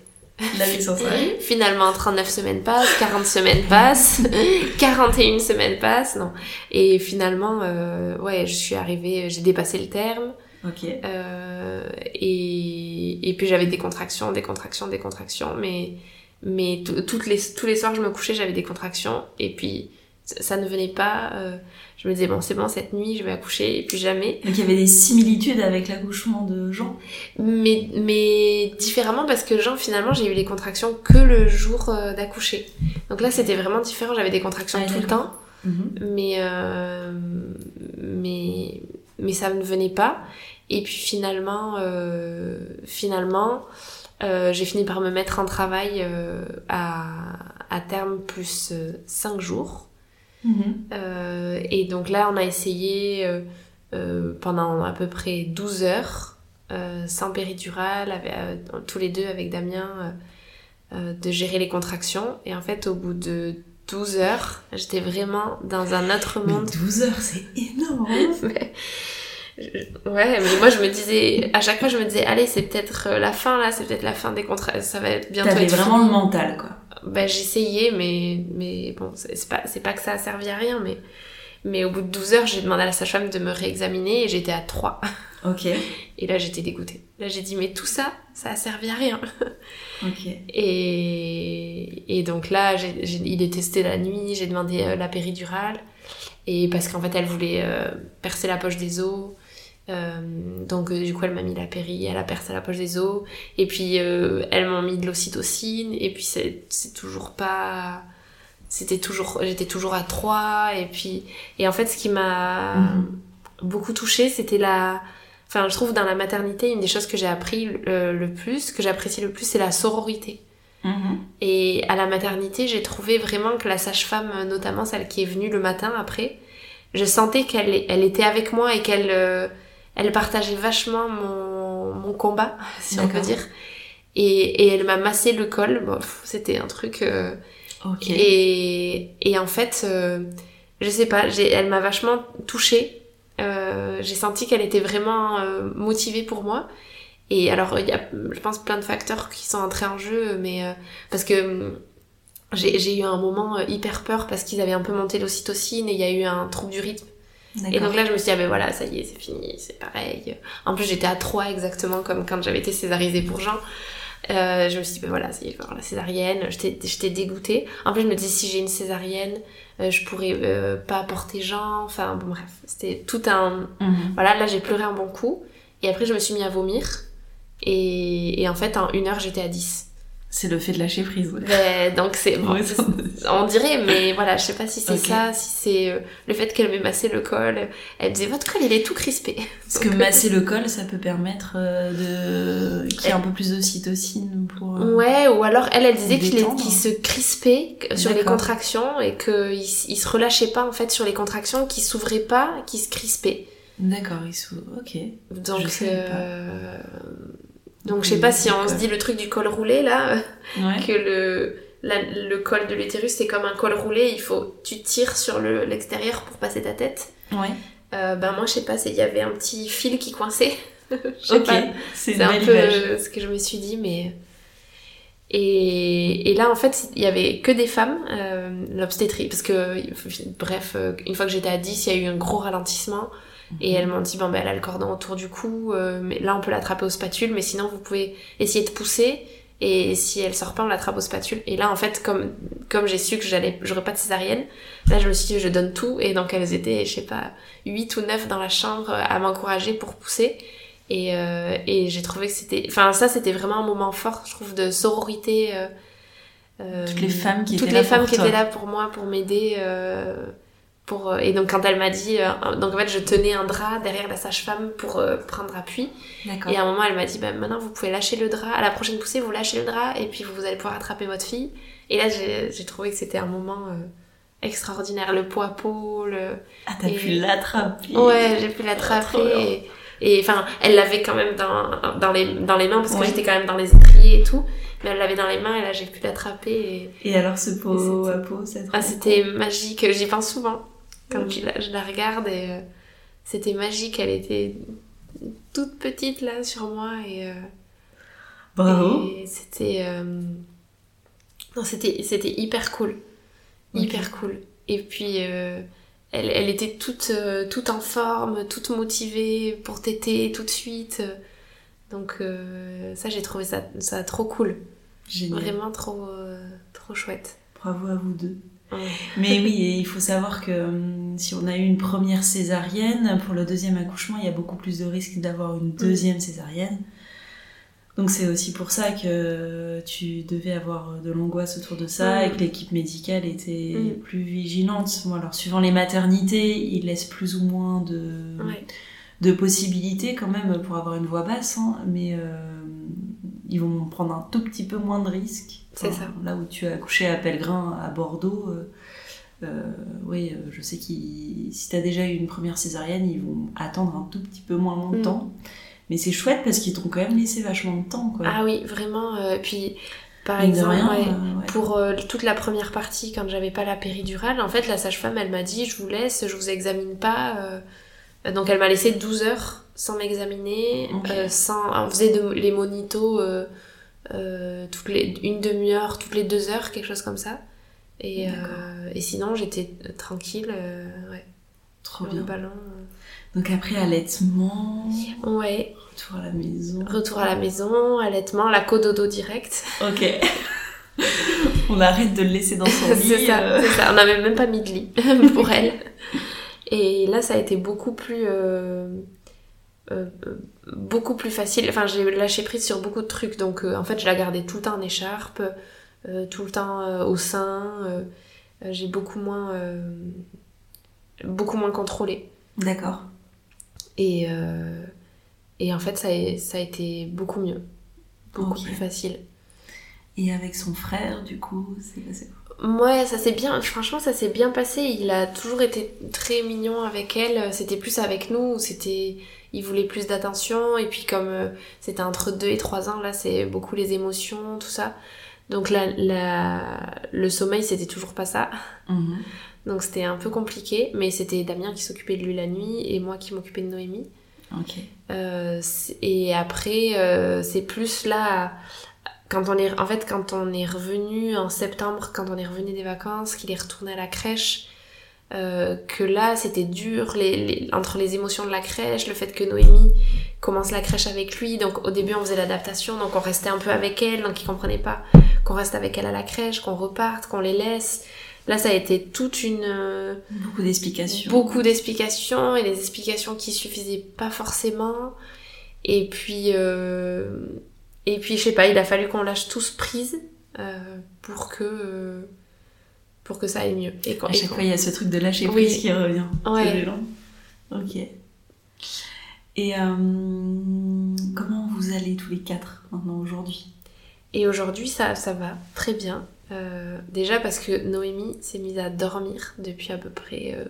[SPEAKER 1] la naissance arrive.
[SPEAKER 2] Finalement, 39 semaines passent, 40 semaines passent, 41 semaines passent, non. Et finalement, euh, ouais, je suis arrivée, j'ai dépassé le terme.
[SPEAKER 1] Ok.
[SPEAKER 2] euh, et, et puis j'avais des contractions, des contractions, des contractions. Mais, mais tout- toutes les, tous les soirs, je me couchais, j'avais des contractions. Et puis, ça ne venait pas. euh, je me disais, bon, c'est bon, cette nuit, je vais accoucher, et puis jamais.
[SPEAKER 1] Donc il y avait des similitudes avec l'accouchement de Jean?
[SPEAKER 2] Mais, mais différemment, parce que Jean, finalement, j'ai eu les contractions que le jour euh, d'accoucher. Donc là, c'était vraiment différent. J'avais des contractions
[SPEAKER 1] Ah,
[SPEAKER 2] tout le temps. mais euh, mais mais ça ne venait pas et puis finalement euh, finalement euh, j'ai fini par me mettre en travail euh, à, à terme plus 5 jours
[SPEAKER 1] Mhm.
[SPEAKER 2] Euh, et donc là on a essayé euh, euh, pendant à peu près 12 heures euh, sans péridurale avec, euh, tous les deux avec Damien euh, euh, de gérer les contractions et en fait au bout de 12 heures j'étais vraiment dans un autre
[SPEAKER 1] Mais
[SPEAKER 2] monde
[SPEAKER 1] 12 heures, c'est énorme.
[SPEAKER 2] mais, je- ouais, mais moi je me disais, à chaque fois je me disais, allez, c'est peut-être euh, la fin là, c'est peut-être la fin des contrats, ça va être bientôt
[SPEAKER 1] T'avais vraiment le mental, quoi.
[SPEAKER 2] Ben j'essayais, mais, mais bon, c'est pas, pas que ça a servi à rien, mais, mais au bout de 12 heures, j'ai demandé à la sage-femme de me réexaminer et j'étais à 3.
[SPEAKER 1] Ok,
[SPEAKER 2] Et là j'étais dégoûtée. Là j'ai dit, mais tout ça, ça a servi à rien.
[SPEAKER 1] ok.
[SPEAKER 2] Et, et donc là, j'ai- il est testé la nuit, j'ai demandé euh, la péridurale. Et parce qu'en fait, elle voulait euh, percer la poche des os. Euh, donc euh, du coup, elle m'a mis la péri, elle a percé la poche des os. Et puis, euh, elles m'ont mis de l'ocytocine. Et puis, c'est toujours pas... C'était toujours... J'étais toujours à 3. Et puis... Et en fait, ce qui m'a
[SPEAKER 1] Mhm.
[SPEAKER 2] beaucoup touchée, c'était la... Enfin, je trouve dans la maternité, une des choses que j'ai appris le, le plus, que j'apprécie le plus, c'est la sororité.
[SPEAKER 1] Mhm.
[SPEAKER 2] Et à la maternité, j'ai trouvé vraiment que la sage-femme, notamment celle qui est venue le matin après, je sentais qu'elle elle était avec moi et qu'elle euh, elle partageait vachement mon, mon combat, si on peut dire. Et, et elle m'a massé le col. Bon, C'était un truc. euh, et, et en fait, euh, je sais pas, elle m'a vachement touchée. Euh, j'ai senti qu'elle était vraiment euh, motivée pour moi. Et alors, il y a, je pense, plein de facteurs qui sont entrés en jeu, mais parce que hum, j'ai eu un moment hyper peur parce qu'ils avaient un peu monté l'ocytocine et il y a eu un trouble du rythme. Et donc là, je me suis dit, ah ben voilà, ça y est, c'est fini, c'est pareil. En plus, j'étais à 3 exactement comme quand j'avais été césarisée pour Jean. Euh, je me suis dit, ben voilà, ça y est, je vais avoir la césarienne. J'étais j'étais dégoûtée. En plus, je me disais, si j'ai une césarienne, euh, je pourrais euh, pas porter Jean. Enfin, bon, bref, c'était tout un.
[SPEAKER 1] Mhm.
[SPEAKER 2] Voilà, là, j'ai pleuré un bon coup. Et après, je me suis mis à vomir. Et, et en fait, en une heure, j'étais à 10.
[SPEAKER 1] C'est le fait de lâcher prise. ouais.
[SPEAKER 2] Donc, c'est. bon, on dirait, mais voilà, je sais pas si c'est ça, si c'est euh, le fait qu'elle m'ait massé le col. Elle me disait, votre col, il est tout crispé.
[SPEAKER 1] Parce que masser le col, ça peut permettre euh, de... qu'il y ait un peu plus d'ocytocine pour... euh,
[SPEAKER 2] Ouais, ou alors elle, elle disait qu'il se crispait sur les contractions et qu'il il se relâchait pas en fait sur les contractions, qu'il s'ouvrait pas, qu'il se crispait.
[SPEAKER 1] D'accord, il s'ouvre. Ok.
[SPEAKER 2] Donc,
[SPEAKER 1] Je pas.
[SPEAKER 2] Donc je sais pas si on se dit le truc du col roulé là,
[SPEAKER 1] Ouais.
[SPEAKER 2] que le, la- le col de l'utérus c'est comme un col roulé, il faut tu tires sur le- l'extérieur pour passer ta tête.
[SPEAKER 1] Ouais.
[SPEAKER 2] Euh, ben moi je sais pas, il y avait un petit fil qui coinçait.
[SPEAKER 1] Ok. C'est
[SPEAKER 2] un peu
[SPEAKER 1] image.
[SPEAKER 2] ce que je me suis dit, mais. Et, et là, en fait, il y avait que des femmes, euh, l'obstétrie, parce que, bref, euh, une fois que j'étais à 10, il y a eu un gros ralentissement, et elles m'ont dit, bon, ben, elle a le cordon autour du cou, euh, mais là, on peut l'attraper au spatule, mais sinon, vous pouvez essayer de pousser, et si elle sort pas, on l'attrape au spatule. Et là, en fait, comme, comme j'ai su que j'allais, j'aurais pas de césarienne, là, je me suis dit, je donne tout, et donc elles étaient, je sais pas, 8 ou 9 dans la chambre à m'encourager pour pousser. Et, euh, et j'ai trouvé que c'était... Enfin, ça, c'était vraiment un moment fort, je trouve, de sororité. euh, euh,
[SPEAKER 1] Toutes les femmes qui
[SPEAKER 2] toutes
[SPEAKER 1] étaient
[SPEAKER 2] les
[SPEAKER 1] là
[SPEAKER 2] femmes
[SPEAKER 1] pour
[SPEAKER 2] qui étaient là pour moi, pour m'aider. euh, pour, euh, et donc, quand elle m'a dit... euh, donc, en fait, je tenais un drap derrière la sage-femme pour euh, prendre appui. Et à un moment, elle m'a dit, bah, maintenant, vous pouvez lâcher le drap. À la prochaine poussée, vous lâchez le drap et puis vous allez pouvoir attraper votre fille. Et là, j'ai trouvé que c'était un moment euh, extraordinaire. Le poids peau, le...
[SPEAKER 1] Ah, t'as
[SPEAKER 2] Et-
[SPEAKER 1] pu l'attraper.
[SPEAKER 2] Ouais, j'ai pu l'attraper. Et, enfin, elle l'avait quand même dans, dans, les, dans les mains parce que
[SPEAKER 1] Ouais.
[SPEAKER 2] j'étais quand même dans les étriers et tout. Mais elle l'avait dans les mains et là j'ai pu l'attraper. Et...
[SPEAKER 1] Et alors ce pot à pot, c'est trop
[SPEAKER 2] Ah, c'était magique. J'y pense souvent quand je, la, je la regarde et euh, c'était magique. Elle était toute petite là sur moi et, euh,
[SPEAKER 1] Bravo.
[SPEAKER 2] et c'était euh, non c'était c'était hyper cool hyper cool et puis elle, elle était toute toute en forme toute motivée pour téter tout de suite donc euh, ça j'ai trouvé ça ça trop cool
[SPEAKER 1] Génial.
[SPEAKER 2] vraiment trop euh, trop chouette
[SPEAKER 1] Bravo à vous deux. Mais oui, il faut savoir que hum, si on a eu une première césarienne, pour le deuxième accouchement, il y a beaucoup plus de risques d'avoir une deuxième césarienne. Donc c'est aussi pour ça que tu devais avoir de l'angoisse autour de ça et que l'équipe médicale était
[SPEAKER 2] Mm.
[SPEAKER 1] plus vigilante. Bon, alors suivant les maternités, ils laissent plus ou moins de,
[SPEAKER 2] Ouais.
[SPEAKER 1] de possibilités quand même pour avoir une voix basse, hein, mais euh, ils vont prendre un tout petit peu moins de risques.
[SPEAKER 2] C'est ça.
[SPEAKER 1] Là où tu as accouché à Pellegrin, à Bordeaux, euh, euh, oui, euh, je sais que si tu as déjà eu une première césarienne, ils vont attendre un tout petit peu moins longtemps. Mais c'est chouette parce qu'ils t'ont quand même laissé vachement de temps. Quoi.
[SPEAKER 2] Ah oui, vraiment. euh, puis, par exemple,
[SPEAKER 1] rien,
[SPEAKER 2] ouais,
[SPEAKER 1] euh, ouais.
[SPEAKER 2] pour euh, toute la première partie, quand j'avais pas la péridurale, en fait, la sage-femme, elle m'a dit, je vous laisse, je vous examine pas. Donc, elle m'a laissé 12 heures sans m'examiner, euh, sans... on faisait de- les monitos euh, euh, toutes les... une demi-heure, toutes les deux heures, quelque chose comme ça. Et, et sinon, j'étais tranquille, ouais,
[SPEAKER 1] Trop bien.
[SPEAKER 2] ballon.
[SPEAKER 1] Donc après allaitement.
[SPEAKER 2] Ouais,
[SPEAKER 1] retour à la maison.
[SPEAKER 2] retour à la maison, allaitement, la cododo direct.
[SPEAKER 1] Ok. On arrête de le laisser dans son lit.
[SPEAKER 2] c'est ça, c'est ça. On n'avait même pas mis de lit pour elle. Et là, ça a été beaucoup plus, euh, beaucoup plus facile. Enfin, j'ai lâché prise sur beaucoup de trucs. Donc, euh, en fait, je la gardais tout le temps en écharpe, euh, tout le temps au sein. j'ai beaucoup moins, beaucoup moins contrôlé.
[SPEAKER 1] D'accord.
[SPEAKER 2] Et, et en fait, ça a, ça a été beaucoup mieux, beaucoup plus facile.
[SPEAKER 1] Et avec son frère, du coup, c'est passé.
[SPEAKER 2] Ouais, ça s'est bien, franchement, ça s'est bien passé. Il a toujours été très mignon avec elle. C'était plus avec nous, c'était, il voulait plus d'attention. Et puis comme euh, c'était entre 2 et 3 ans, là, c'est beaucoup les émotions, tout ça. Donc la, le sommeil, c'était toujours pas ça.
[SPEAKER 1] Mhm.
[SPEAKER 2] Donc c'était un peu compliqué. Mais c'était Damien qui s'occupait de lui la nuit et moi qui m'occupais de Noémie.
[SPEAKER 1] Ok.
[SPEAKER 2] Euh, et après, euh, c'est plus là, quand on est, en fait, quand on est revenu en septembre, quand on est revenu des vacances, qu'il est retourné à la crèche, euh, que là, c'était dur, les, les- entre les émotions de la crèche, le fait que Noémie commence la crèche avec lui, donc au début on faisait l'adaptation, donc on restait un peu avec elle, donc il comprenait pas qu'on reste avec elle à la crèche, qu'on reparte, qu'on les laisse. Là, ça a été toute une, euh,
[SPEAKER 1] Beaucoup d'explications.
[SPEAKER 2] beaucoup d'explications et des explications qui suffisaient pas forcément. Et puis, euh, et puis je sais pas, il a fallu qu'on lâche tous prise euh, pour que euh, pour que ça aille mieux. Et quand,
[SPEAKER 1] À
[SPEAKER 2] et
[SPEAKER 1] chaque
[SPEAKER 2] quand-
[SPEAKER 1] fois, il y a ce truc de lâcher
[SPEAKER 2] Oui.
[SPEAKER 1] prise qui revient.
[SPEAKER 2] Ouais.
[SPEAKER 1] Ok. Et euh, comment vous allez tous les quatre maintenant aujourd'hui?
[SPEAKER 2] Et aujourd'hui, ça, ça va très bien. Euh, déjà parce que Noémie s'est mise à dormir depuis à peu près euh,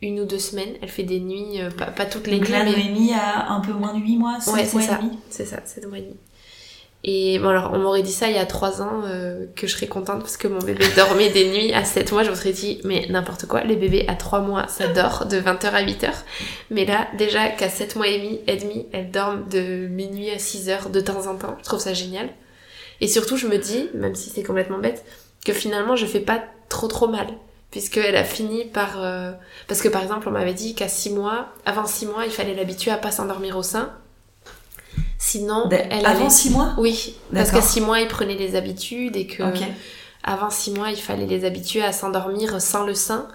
[SPEAKER 2] une ou deux semaines. Elle fait des nuits, pas, pas toutes les
[SPEAKER 1] Donc
[SPEAKER 2] nuits,
[SPEAKER 1] là,
[SPEAKER 2] mais-
[SPEAKER 1] Noémie a un peu moins de 8 mois, 7
[SPEAKER 2] Ouais, c'est
[SPEAKER 1] mois et
[SPEAKER 2] ça.
[SPEAKER 1] demi?
[SPEAKER 2] C'est ça, 7 mois et demi. Et bon, alors, on m'aurait dit ça il y a 3 ans, euh, que je serais contente parce que mon bébé dormait des nuits à 7 mois. Je me serais dit, mais n'importe quoi, les bébés à 3 mois, ça dort de 20h à 8h. Mais là, déjà qu'à 7 mois et demi, et demi, de minuit à 6h de temps en temps. Je trouve ça génial. Et surtout, je me dis, même si c'est complètement bête, que finalement, je fais pas trop trop mal. Puisqu'elle a fini par... euh, Parce que par exemple, on m'avait dit qu'à 6 mois, avant 6 mois, il fallait l'habituer à pas s'endormir au sein. Sinon, elle
[SPEAKER 1] Avant
[SPEAKER 2] allait-
[SPEAKER 1] 6 mois?
[SPEAKER 2] Oui, parce qu'à. 6 mois, il prenait les habitudes et que avant 6 mois, il fallait les habituer à s'endormir sans le sein.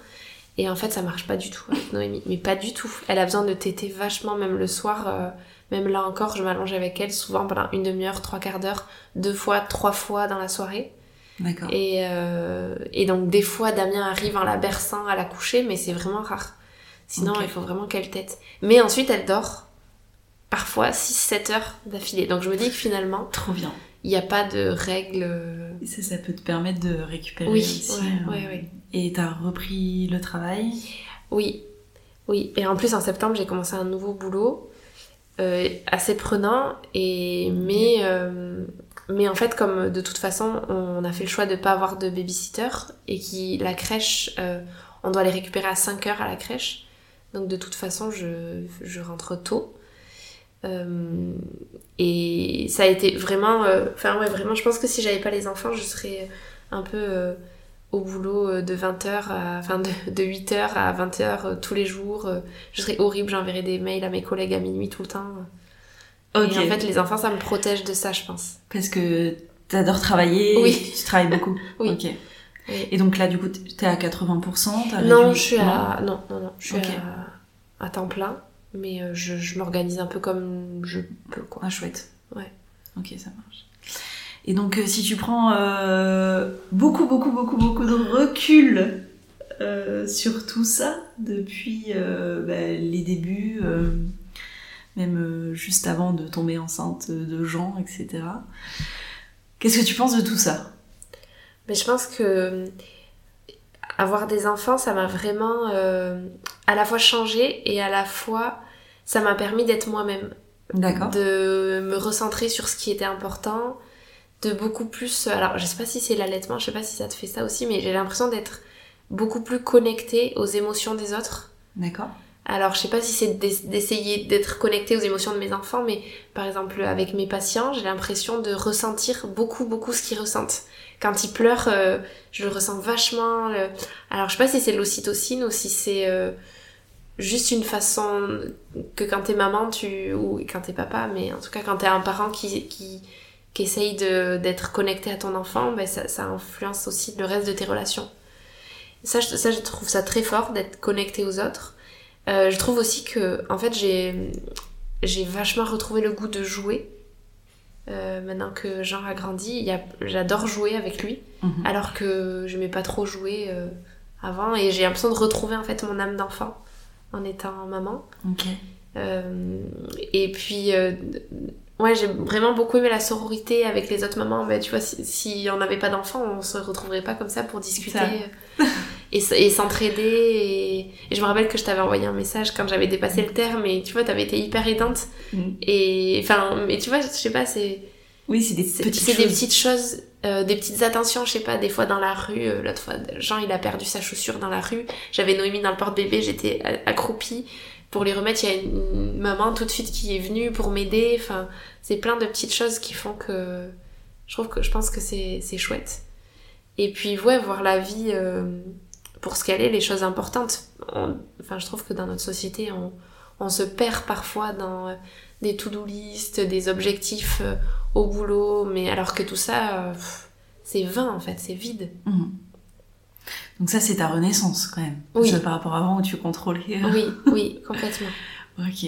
[SPEAKER 2] Et en fait, ça marche pas du tout avec Noémie. Mais pas du tout. Elle a besoin de téter vachement, même le soir. euh, même là encore, je m'allonge avec elle souvent pendant une demi-heure, trois quarts d'heure, deux fois, trois fois dans la soirée.
[SPEAKER 1] D'accord.
[SPEAKER 2] Et, euh, et donc, des fois, Damien arrive en la berçant à la coucher, mais c'est vraiment rare. Sinon, il faut vraiment qu'elle tète. Mais ensuite, elle dort parfois 6-7 heures d'affilée. Donc, je me dis que finalement,
[SPEAKER 1] Trop bien.
[SPEAKER 2] il n'y a pas de règles. euh,
[SPEAKER 1] Et ça, ça peut te permettre de récupérer
[SPEAKER 2] Oui,
[SPEAKER 1] aussi.
[SPEAKER 2] ouais,
[SPEAKER 1] euh,
[SPEAKER 2] ouais, ouais.
[SPEAKER 1] Et t'as repris le travail
[SPEAKER 2] Oui, oui. Et en plus, en septembre, j'ai commencé un nouveau boulot euh, assez prenant. Et mais, euh, mais en fait, comme de toute façon, on a fait le choix de pas avoir de babysitter et qui la crèche, euh, on doit les récupérer à 5 heures à la crèche. Donc de toute façon, je, je rentre tôt. Euh, et ça a été vraiment, euh, enfin ouais, vraiment, je pense que si j'avais pas les enfants, je serais un peu euh, au boulot de 20h à, enfin de, de 8h à 20h tous les jours. Je serais horrible, j'enverrais des mails à mes collègues à minuit tout le temps. Et en fait, les enfants, ça me protège de ça, je pense.
[SPEAKER 1] Parce que t'adores travailler
[SPEAKER 2] Oui.
[SPEAKER 1] et tu travailles beaucoup.
[SPEAKER 2] Oui.
[SPEAKER 1] Ok.
[SPEAKER 2] Oui.
[SPEAKER 1] Et donc là, du coup, t'es à 80% t'as
[SPEAKER 2] Non,
[SPEAKER 1] réduit-
[SPEAKER 2] je suis à non non non, je suis à temps plein, mais euh, je, je m'organise un peu comme je peux quoi.
[SPEAKER 1] Ah, chouette.
[SPEAKER 2] Ouais.
[SPEAKER 1] Ok, ça marche. Et donc, euh, si tu prends euh, beaucoup, beaucoup, beaucoup, beaucoup de recul euh, sur tout ça, depuis euh, bah, les débuts, même juste avant de tomber enceinte de Jean, etc. Qu'est-ce que tu penses de tout ça?
[SPEAKER 2] Mais je pense que avoir des enfants, ça m'a vraiment à la fois changé et à la fois ça m'a permis d'être moi-même,
[SPEAKER 1] D'accord.
[SPEAKER 2] de me recentrer sur ce qui était important, de beaucoup plus. Alors je sais pas si c'est l'allaitement, je sais pas si ça te fait ça aussi, mais j'ai l'impression d'être beaucoup plus connectée aux émotions des autres.
[SPEAKER 1] D'accord.
[SPEAKER 2] Alors, je sais pas si c'est d'ess- d'essayer d'être connecté aux émotions de mes enfants, mais par exemple, avec mes patients, j'ai l'impression de ressentir beaucoup, beaucoup ce qu'ils ressentent. Quand ils pleurent, euh, je le ressens vachement. le- Alors, je sais pas si c'est l'ocytocine ou si c'est euh, juste une façon que quand t'es maman, tu ou quand t'es papa, mais en tout cas quand t'es un parent qui qui, qui essaye de d'être connecté à ton enfant, ben ça, ça influence aussi le reste de tes relations. Ça, je, ça, je trouve ça très fort d'être connecté aux autres. Euh, je trouve aussi que, en fait, j'ai j'ai vachement retrouvé le goût de jouer. Euh, maintenant que Jean a grandi, il y a- j'adore jouer avec lui,
[SPEAKER 1] Mhm.
[SPEAKER 2] alors que je n'aimais pas trop jouer euh, avant, et j'ai l'impression de retrouver en fait mon âme d'enfant en étant maman. Euh, et puis, euh, ouais, j'ai vraiment beaucoup aimé la sororité avec les autres mamans. Mais tu vois, si, si on n'avait pas d'enfants, on se retrouverait pas comme ça pour discuter
[SPEAKER 1] Ça.
[SPEAKER 2] et, s'entraider. Et, et je me rappelle que je t'avais envoyé un message quand j'avais dépassé le terme et tu vois, t'avais été hyper aidante.
[SPEAKER 1] Mm.
[SPEAKER 2] Et enfin, mais tu vois, je sais pas, c'est
[SPEAKER 1] Oui, c'est des
[SPEAKER 2] c'est des petites choses, euh, des petites attentions, je sais pas, des fois dans la rue, euh, l'autre fois, Jean il a perdu sa chaussure dans la rue, j'avais Noémie dans le porte-bébé, j'étais accroupie pour les remettre, il y a une maman tout de suite qui est venue pour m'aider, enfin, c'est plein de petites choses qui font que je trouve que je pense que c'est chouette. Et puis ouais, voir la vie euh, pour ce qu'elle est, les choses importantes. Enfin, je trouve que dans notre société, on, on se perd parfois dans euh, des to-do list, des objectifs au boulot, mais alors que tout ça, c'est vain en fait, c'est vide.
[SPEAKER 1] Mhm. Donc ça, c'est ta renaissance quand même.
[SPEAKER 2] Oui.
[SPEAKER 1] Par rapport à avant où tu contrôlais.
[SPEAKER 2] Oui, oui, complètement.
[SPEAKER 1] Ok.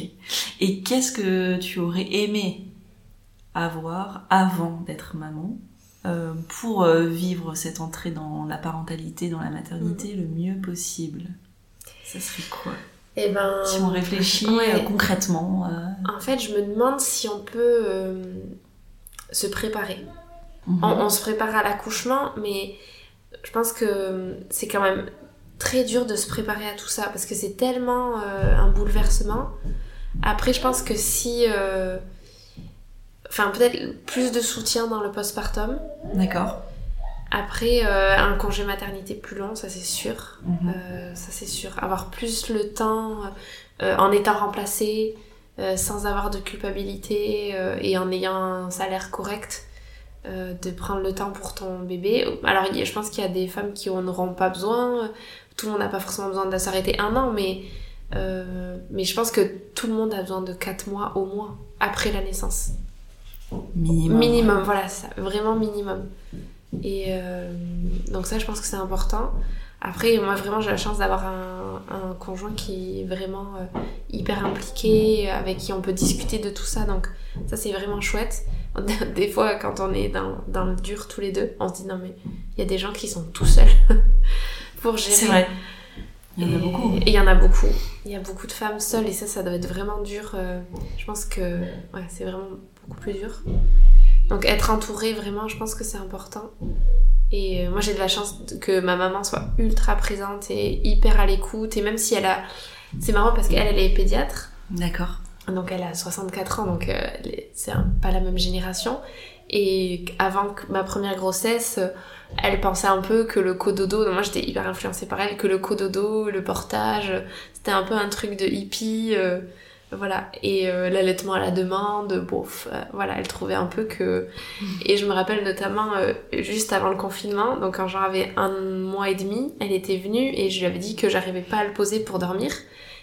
[SPEAKER 1] Et qu'est-ce que tu aurais aimé avoir avant d'être maman euh, pour euh, vivre cette entrée dans la parentalité, dans la maternité le mieux possible? Ça serait quoi?
[SPEAKER 2] Et ben,
[SPEAKER 1] Si on réfléchit
[SPEAKER 2] ouais.
[SPEAKER 1] euh, concrètement. euh,
[SPEAKER 2] en fait, je me demande si on peut se préparer.
[SPEAKER 1] mhm.
[SPEAKER 2] On, on se prépare à l'accouchement, mais je pense que c'est quand même très dur de se préparer à tout ça parce que c'est tellement euh, un bouleversement. Après, je pense que si. euh, Enfin, peut-être plus de soutien dans le postpartum.
[SPEAKER 1] D'accord.
[SPEAKER 2] Après, euh, un congé maternité plus long, ça c'est sûr.
[SPEAKER 1] Mhm.
[SPEAKER 2] Ça c'est sûr. Avoir plus le temps en étant remplacé, euh, sans avoir de culpabilité euh, et en ayant un salaire correct, euh, de prendre le temps pour ton bébé. Alors je pense qu'il y a des femmes qui en auront pas besoin. Tout le monde n'a pas forcément besoin de s'arrêter un an, mais, mais je pense que tout le monde a besoin de 4 mois au moins après la naissance.
[SPEAKER 1] Minimum.
[SPEAKER 2] Minimum, voilà, ça, vraiment minimum. Et donc ça, je pense que c'est important. Après, moi, vraiment, j'ai la chance d'avoir un, un conjoint qui est vraiment euh, hyper impliqué, avec qui on peut discuter de tout ça. Donc ça, c'est vraiment chouette. Des fois, quand on est dans, dans le dur tous les deux, on se dit non mais il y a des gens qui sont tout seuls pour gérer.
[SPEAKER 1] C'est vrai. Il y en a beaucoup.
[SPEAKER 2] Et il y en a beaucoup. Il y a beaucoup de femmes seules et ça, ça doit être vraiment dur. euh, je pense que ouais, c'est vraiment beaucoup plus dur. Donc être entourée, vraiment, je pense que c'est important. Et euh, moi, j'ai de la chance que ma maman soit ultra présente et hyper à l'écoute. Et même si elle a... C'est marrant parce qu'elle, elle est pédiatre.
[SPEAKER 1] D'accord.
[SPEAKER 2] Donc elle a 64 ans, donc euh, c'est pas la même génération. Et avant ma première grossesse, elle pensait un peu que le cododo, donc moi j'étais hyper influencée par elle, que le cododo, le portage, c'était un peu un truc de hippie, euh, voilà. Et euh, l'allaitement à la demande, bof, euh, voilà, elle trouvait un peu que... Et je me rappelle notamment euh, juste avant le confinement, donc quand j'en avais un mois et demi, elle était venue et je lui avais dit que j'arrivais pas à le poser pour dormir.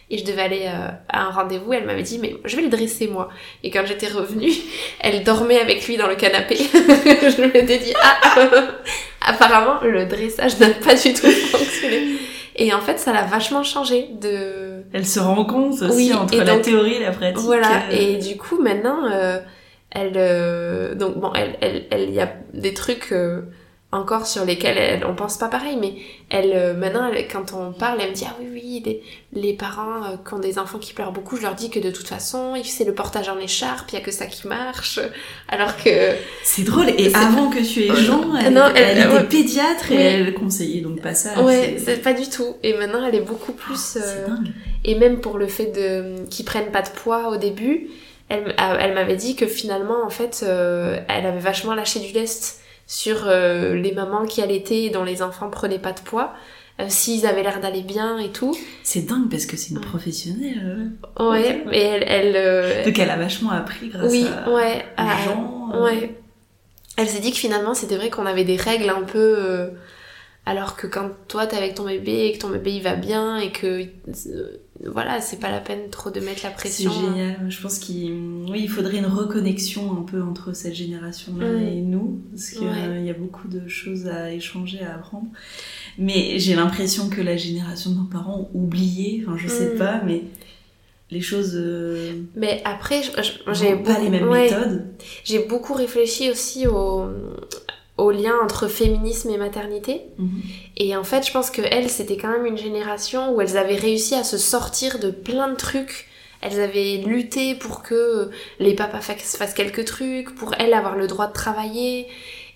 [SPEAKER 2] Et je devais aller euh, à un rendez-vous, elle m'avait dit mais je vais le dresser moi. Et quand j'étais revenue, elle dormait avec lui dans le canapé. je m'étais dit ah apparemment, le dressage n'a pas du tout fonctionné. Et en fait, ça l'a vachement changé de...
[SPEAKER 1] Elle se rend compte aussi
[SPEAKER 2] Oui,
[SPEAKER 1] entre la théorie et la pratique.
[SPEAKER 2] Voilà, et du coup, maintenant, euh, elle... euh, donc, bon, elle, elle, elle, il y a des trucs euh, encore sur lesquels elle, on pense pas pareil, mais elle, euh, maintenant, elle- quand on parle, elle me dit, ah oui, oui, les, les parents euh, qui ont des enfants qui pleurent beaucoup, je leur dis que de toute façon, c'est le portage en écharpe, il y a que ça qui marche, alors que...
[SPEAKER 1] C'est drôle. Et avant que tu aies. Jean, elle,
[SPEAKER 2] Non,
[SPEAKER 1] elle,
[SPEAKER 2] elle-
[SPEAKER 1] était
[SPEAKER 2] ouais.
[SPEAKER 1] pédiatre et
[SPEAKER 2] Oui.
[SPEAKER 1] elle conseillait donc pas ça.
[SPEAKER 2] Ouais,
[SPEAKER 1] c'est-
[SPEAKER 2] pas du tout. Et maintenant, elle est beaucoup plus...
[SPEAKER 1] C'est
[SPEAKER 2] euh,
[SPEAKER 1] dingue.
[SPEAKER 2] Et même pour le fait de qu'ils prennent pas de poids au début, elle, ah, elle m'avait dit que finalement, en fait, euh, elle avait vachement lâché du lest sur euh, les mamans qui allaitaient et dont les enfants prenaient pas de poids, euh, s'ils avaient l'air d'aller bien et tout.
[SPEAKER 1] C'est dingue parce que c'est une professionnelle.
[SPEAKER 2] Ouais, mais elle... elle euh,
[SPEAKER 1] Donc elle a vachement appris grâce
[SPEAKER 2] oui,
[SPEAKER 1] à
[SPEAKER 2] ouais.
[SPEAKER 1] à Jean. euh,
[SPEAKER 2] Ouais. Elle s'est dit que finalement, c'était vrai qu'on avait des règles un peu... euh, alors que quand toi t'es avec ton bébé et que ton bébé il va bien et que euh, voilà c'est pas la peine trop de mettre la
[SPEAKER 1] C'est
[SPEAKER 2] pression
[SPEAKER 1] génial. Je pense qu'il oui, il faudrait une reconnexion un peu entre cette génération-là
[SPEAKER 2] Mm.
[SPEAKER 1] et nous, parce qu'il
[SPEAKER 2] Ouais.
[SPEAKER 1] y a beaucoup de choses à échanger, à apprendre. Mais j'ai l'impression que la génération de nos parents ont oublié, enfin je sais
[SPEAKER 2] Mm.
[SPEAKER 1] pas, mais les choses euh,
[SPEAKER 2] mais après
[SPEAKER 1] j'ai pas les mêmes
[SPEAKER 2] ouais.
[SPEAKER 1] méthodes.
[SPEAKER 2] J'ai beaucoup réfléchi aussi au, au lien entre féminisme et maternité.
[SPEAKER 1] Mhm.
[SPEAKER 2] Et en fait, je pense que elles, c'était quand même une génération où elles avaient réussi à se sortir de plein de trucs. Elles avaient lutté pour que les papas fassent quelques trucs, pour elles avoir le droit de travailler.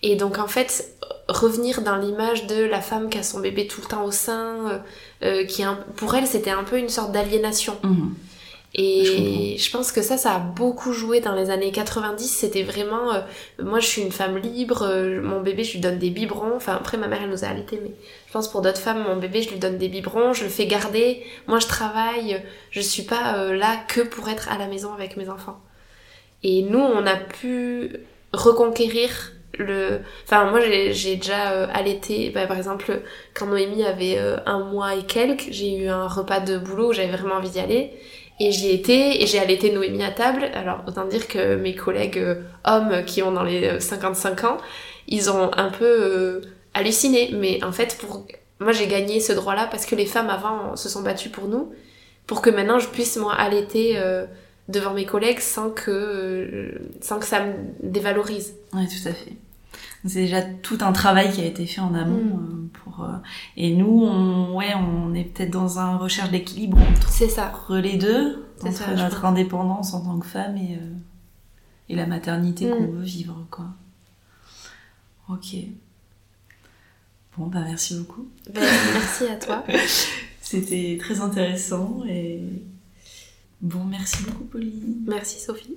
[SPEAKER 2] Et donc en fait, revenir dans l'image de la femme qui a son bébé tout le temps au sein, euh, euh, qui un- pour elles c'était un peu une sorte d'aliénation.
[SPEAKER 1] Mhm.
[SPEAKER 2] Et je, pense que ça, ça a beaucoup joué dans les années 90. C'était vraiment, euh, moi je suis une femme libre, euh, mon bébé je lui donne des biberons. Enfin après ma mère elle nous a allaités, mais je pense pour d'autres femmes, mon bébé je lui donne des biberons, je le fais garder. Moi je travaille, je suis pas euh, là que pour être à la maison avec mes enfants. Et nous on a pu reconquérir le enfin moi j'ai j'ai déjà euh, allaité bah, par exemple quand Noémie avait euh, un mois et quelques j'ai eu un repas de boulot où j'avais vraiment envie d'y aller et j'y étais et j'ai allaité Noémie à table. Alors autant dire que mes collègues euh, hommes qui ont dans les euh, 55 ans ils ont un peu euh, halluciné. Mais en fait pour moi j'ai gagné ce droit là parce que les femmes avant se sont battues pour nous pour que maintenant je puisse moi allaiter euh, devant mes collègues sans que euh, sans que ça me dévalorise.
[SPEAKER 1] Ouais, tout à fait. C'est déjà tout un travail qui a été fait en amont
[SPEAKER 2] Mm.
[SPEAKER 1] euh, pour. euh, Et nous, on, ouais, on est peut-être dans un recherche d'équilibre entre
[SPEAKER 2] ça
[SPEAKER 1] les deux, entre
[SPEAKER 2] ça,
[SPEAKER 1] notre indépendance en tant que femme et euh, et la maternité
[SPEAKER 2] Mm.
[SPEAKER 1] qu'on veut vivre, quoi. Ok. Bon, bah merci beaucoup.
[SPEAKER 2] Ben, merci à toi
[SPEAKER 1] C'était très intéressant et bon, merci beaucoup, Pauline.
[SPEAKER 2] merci Sophie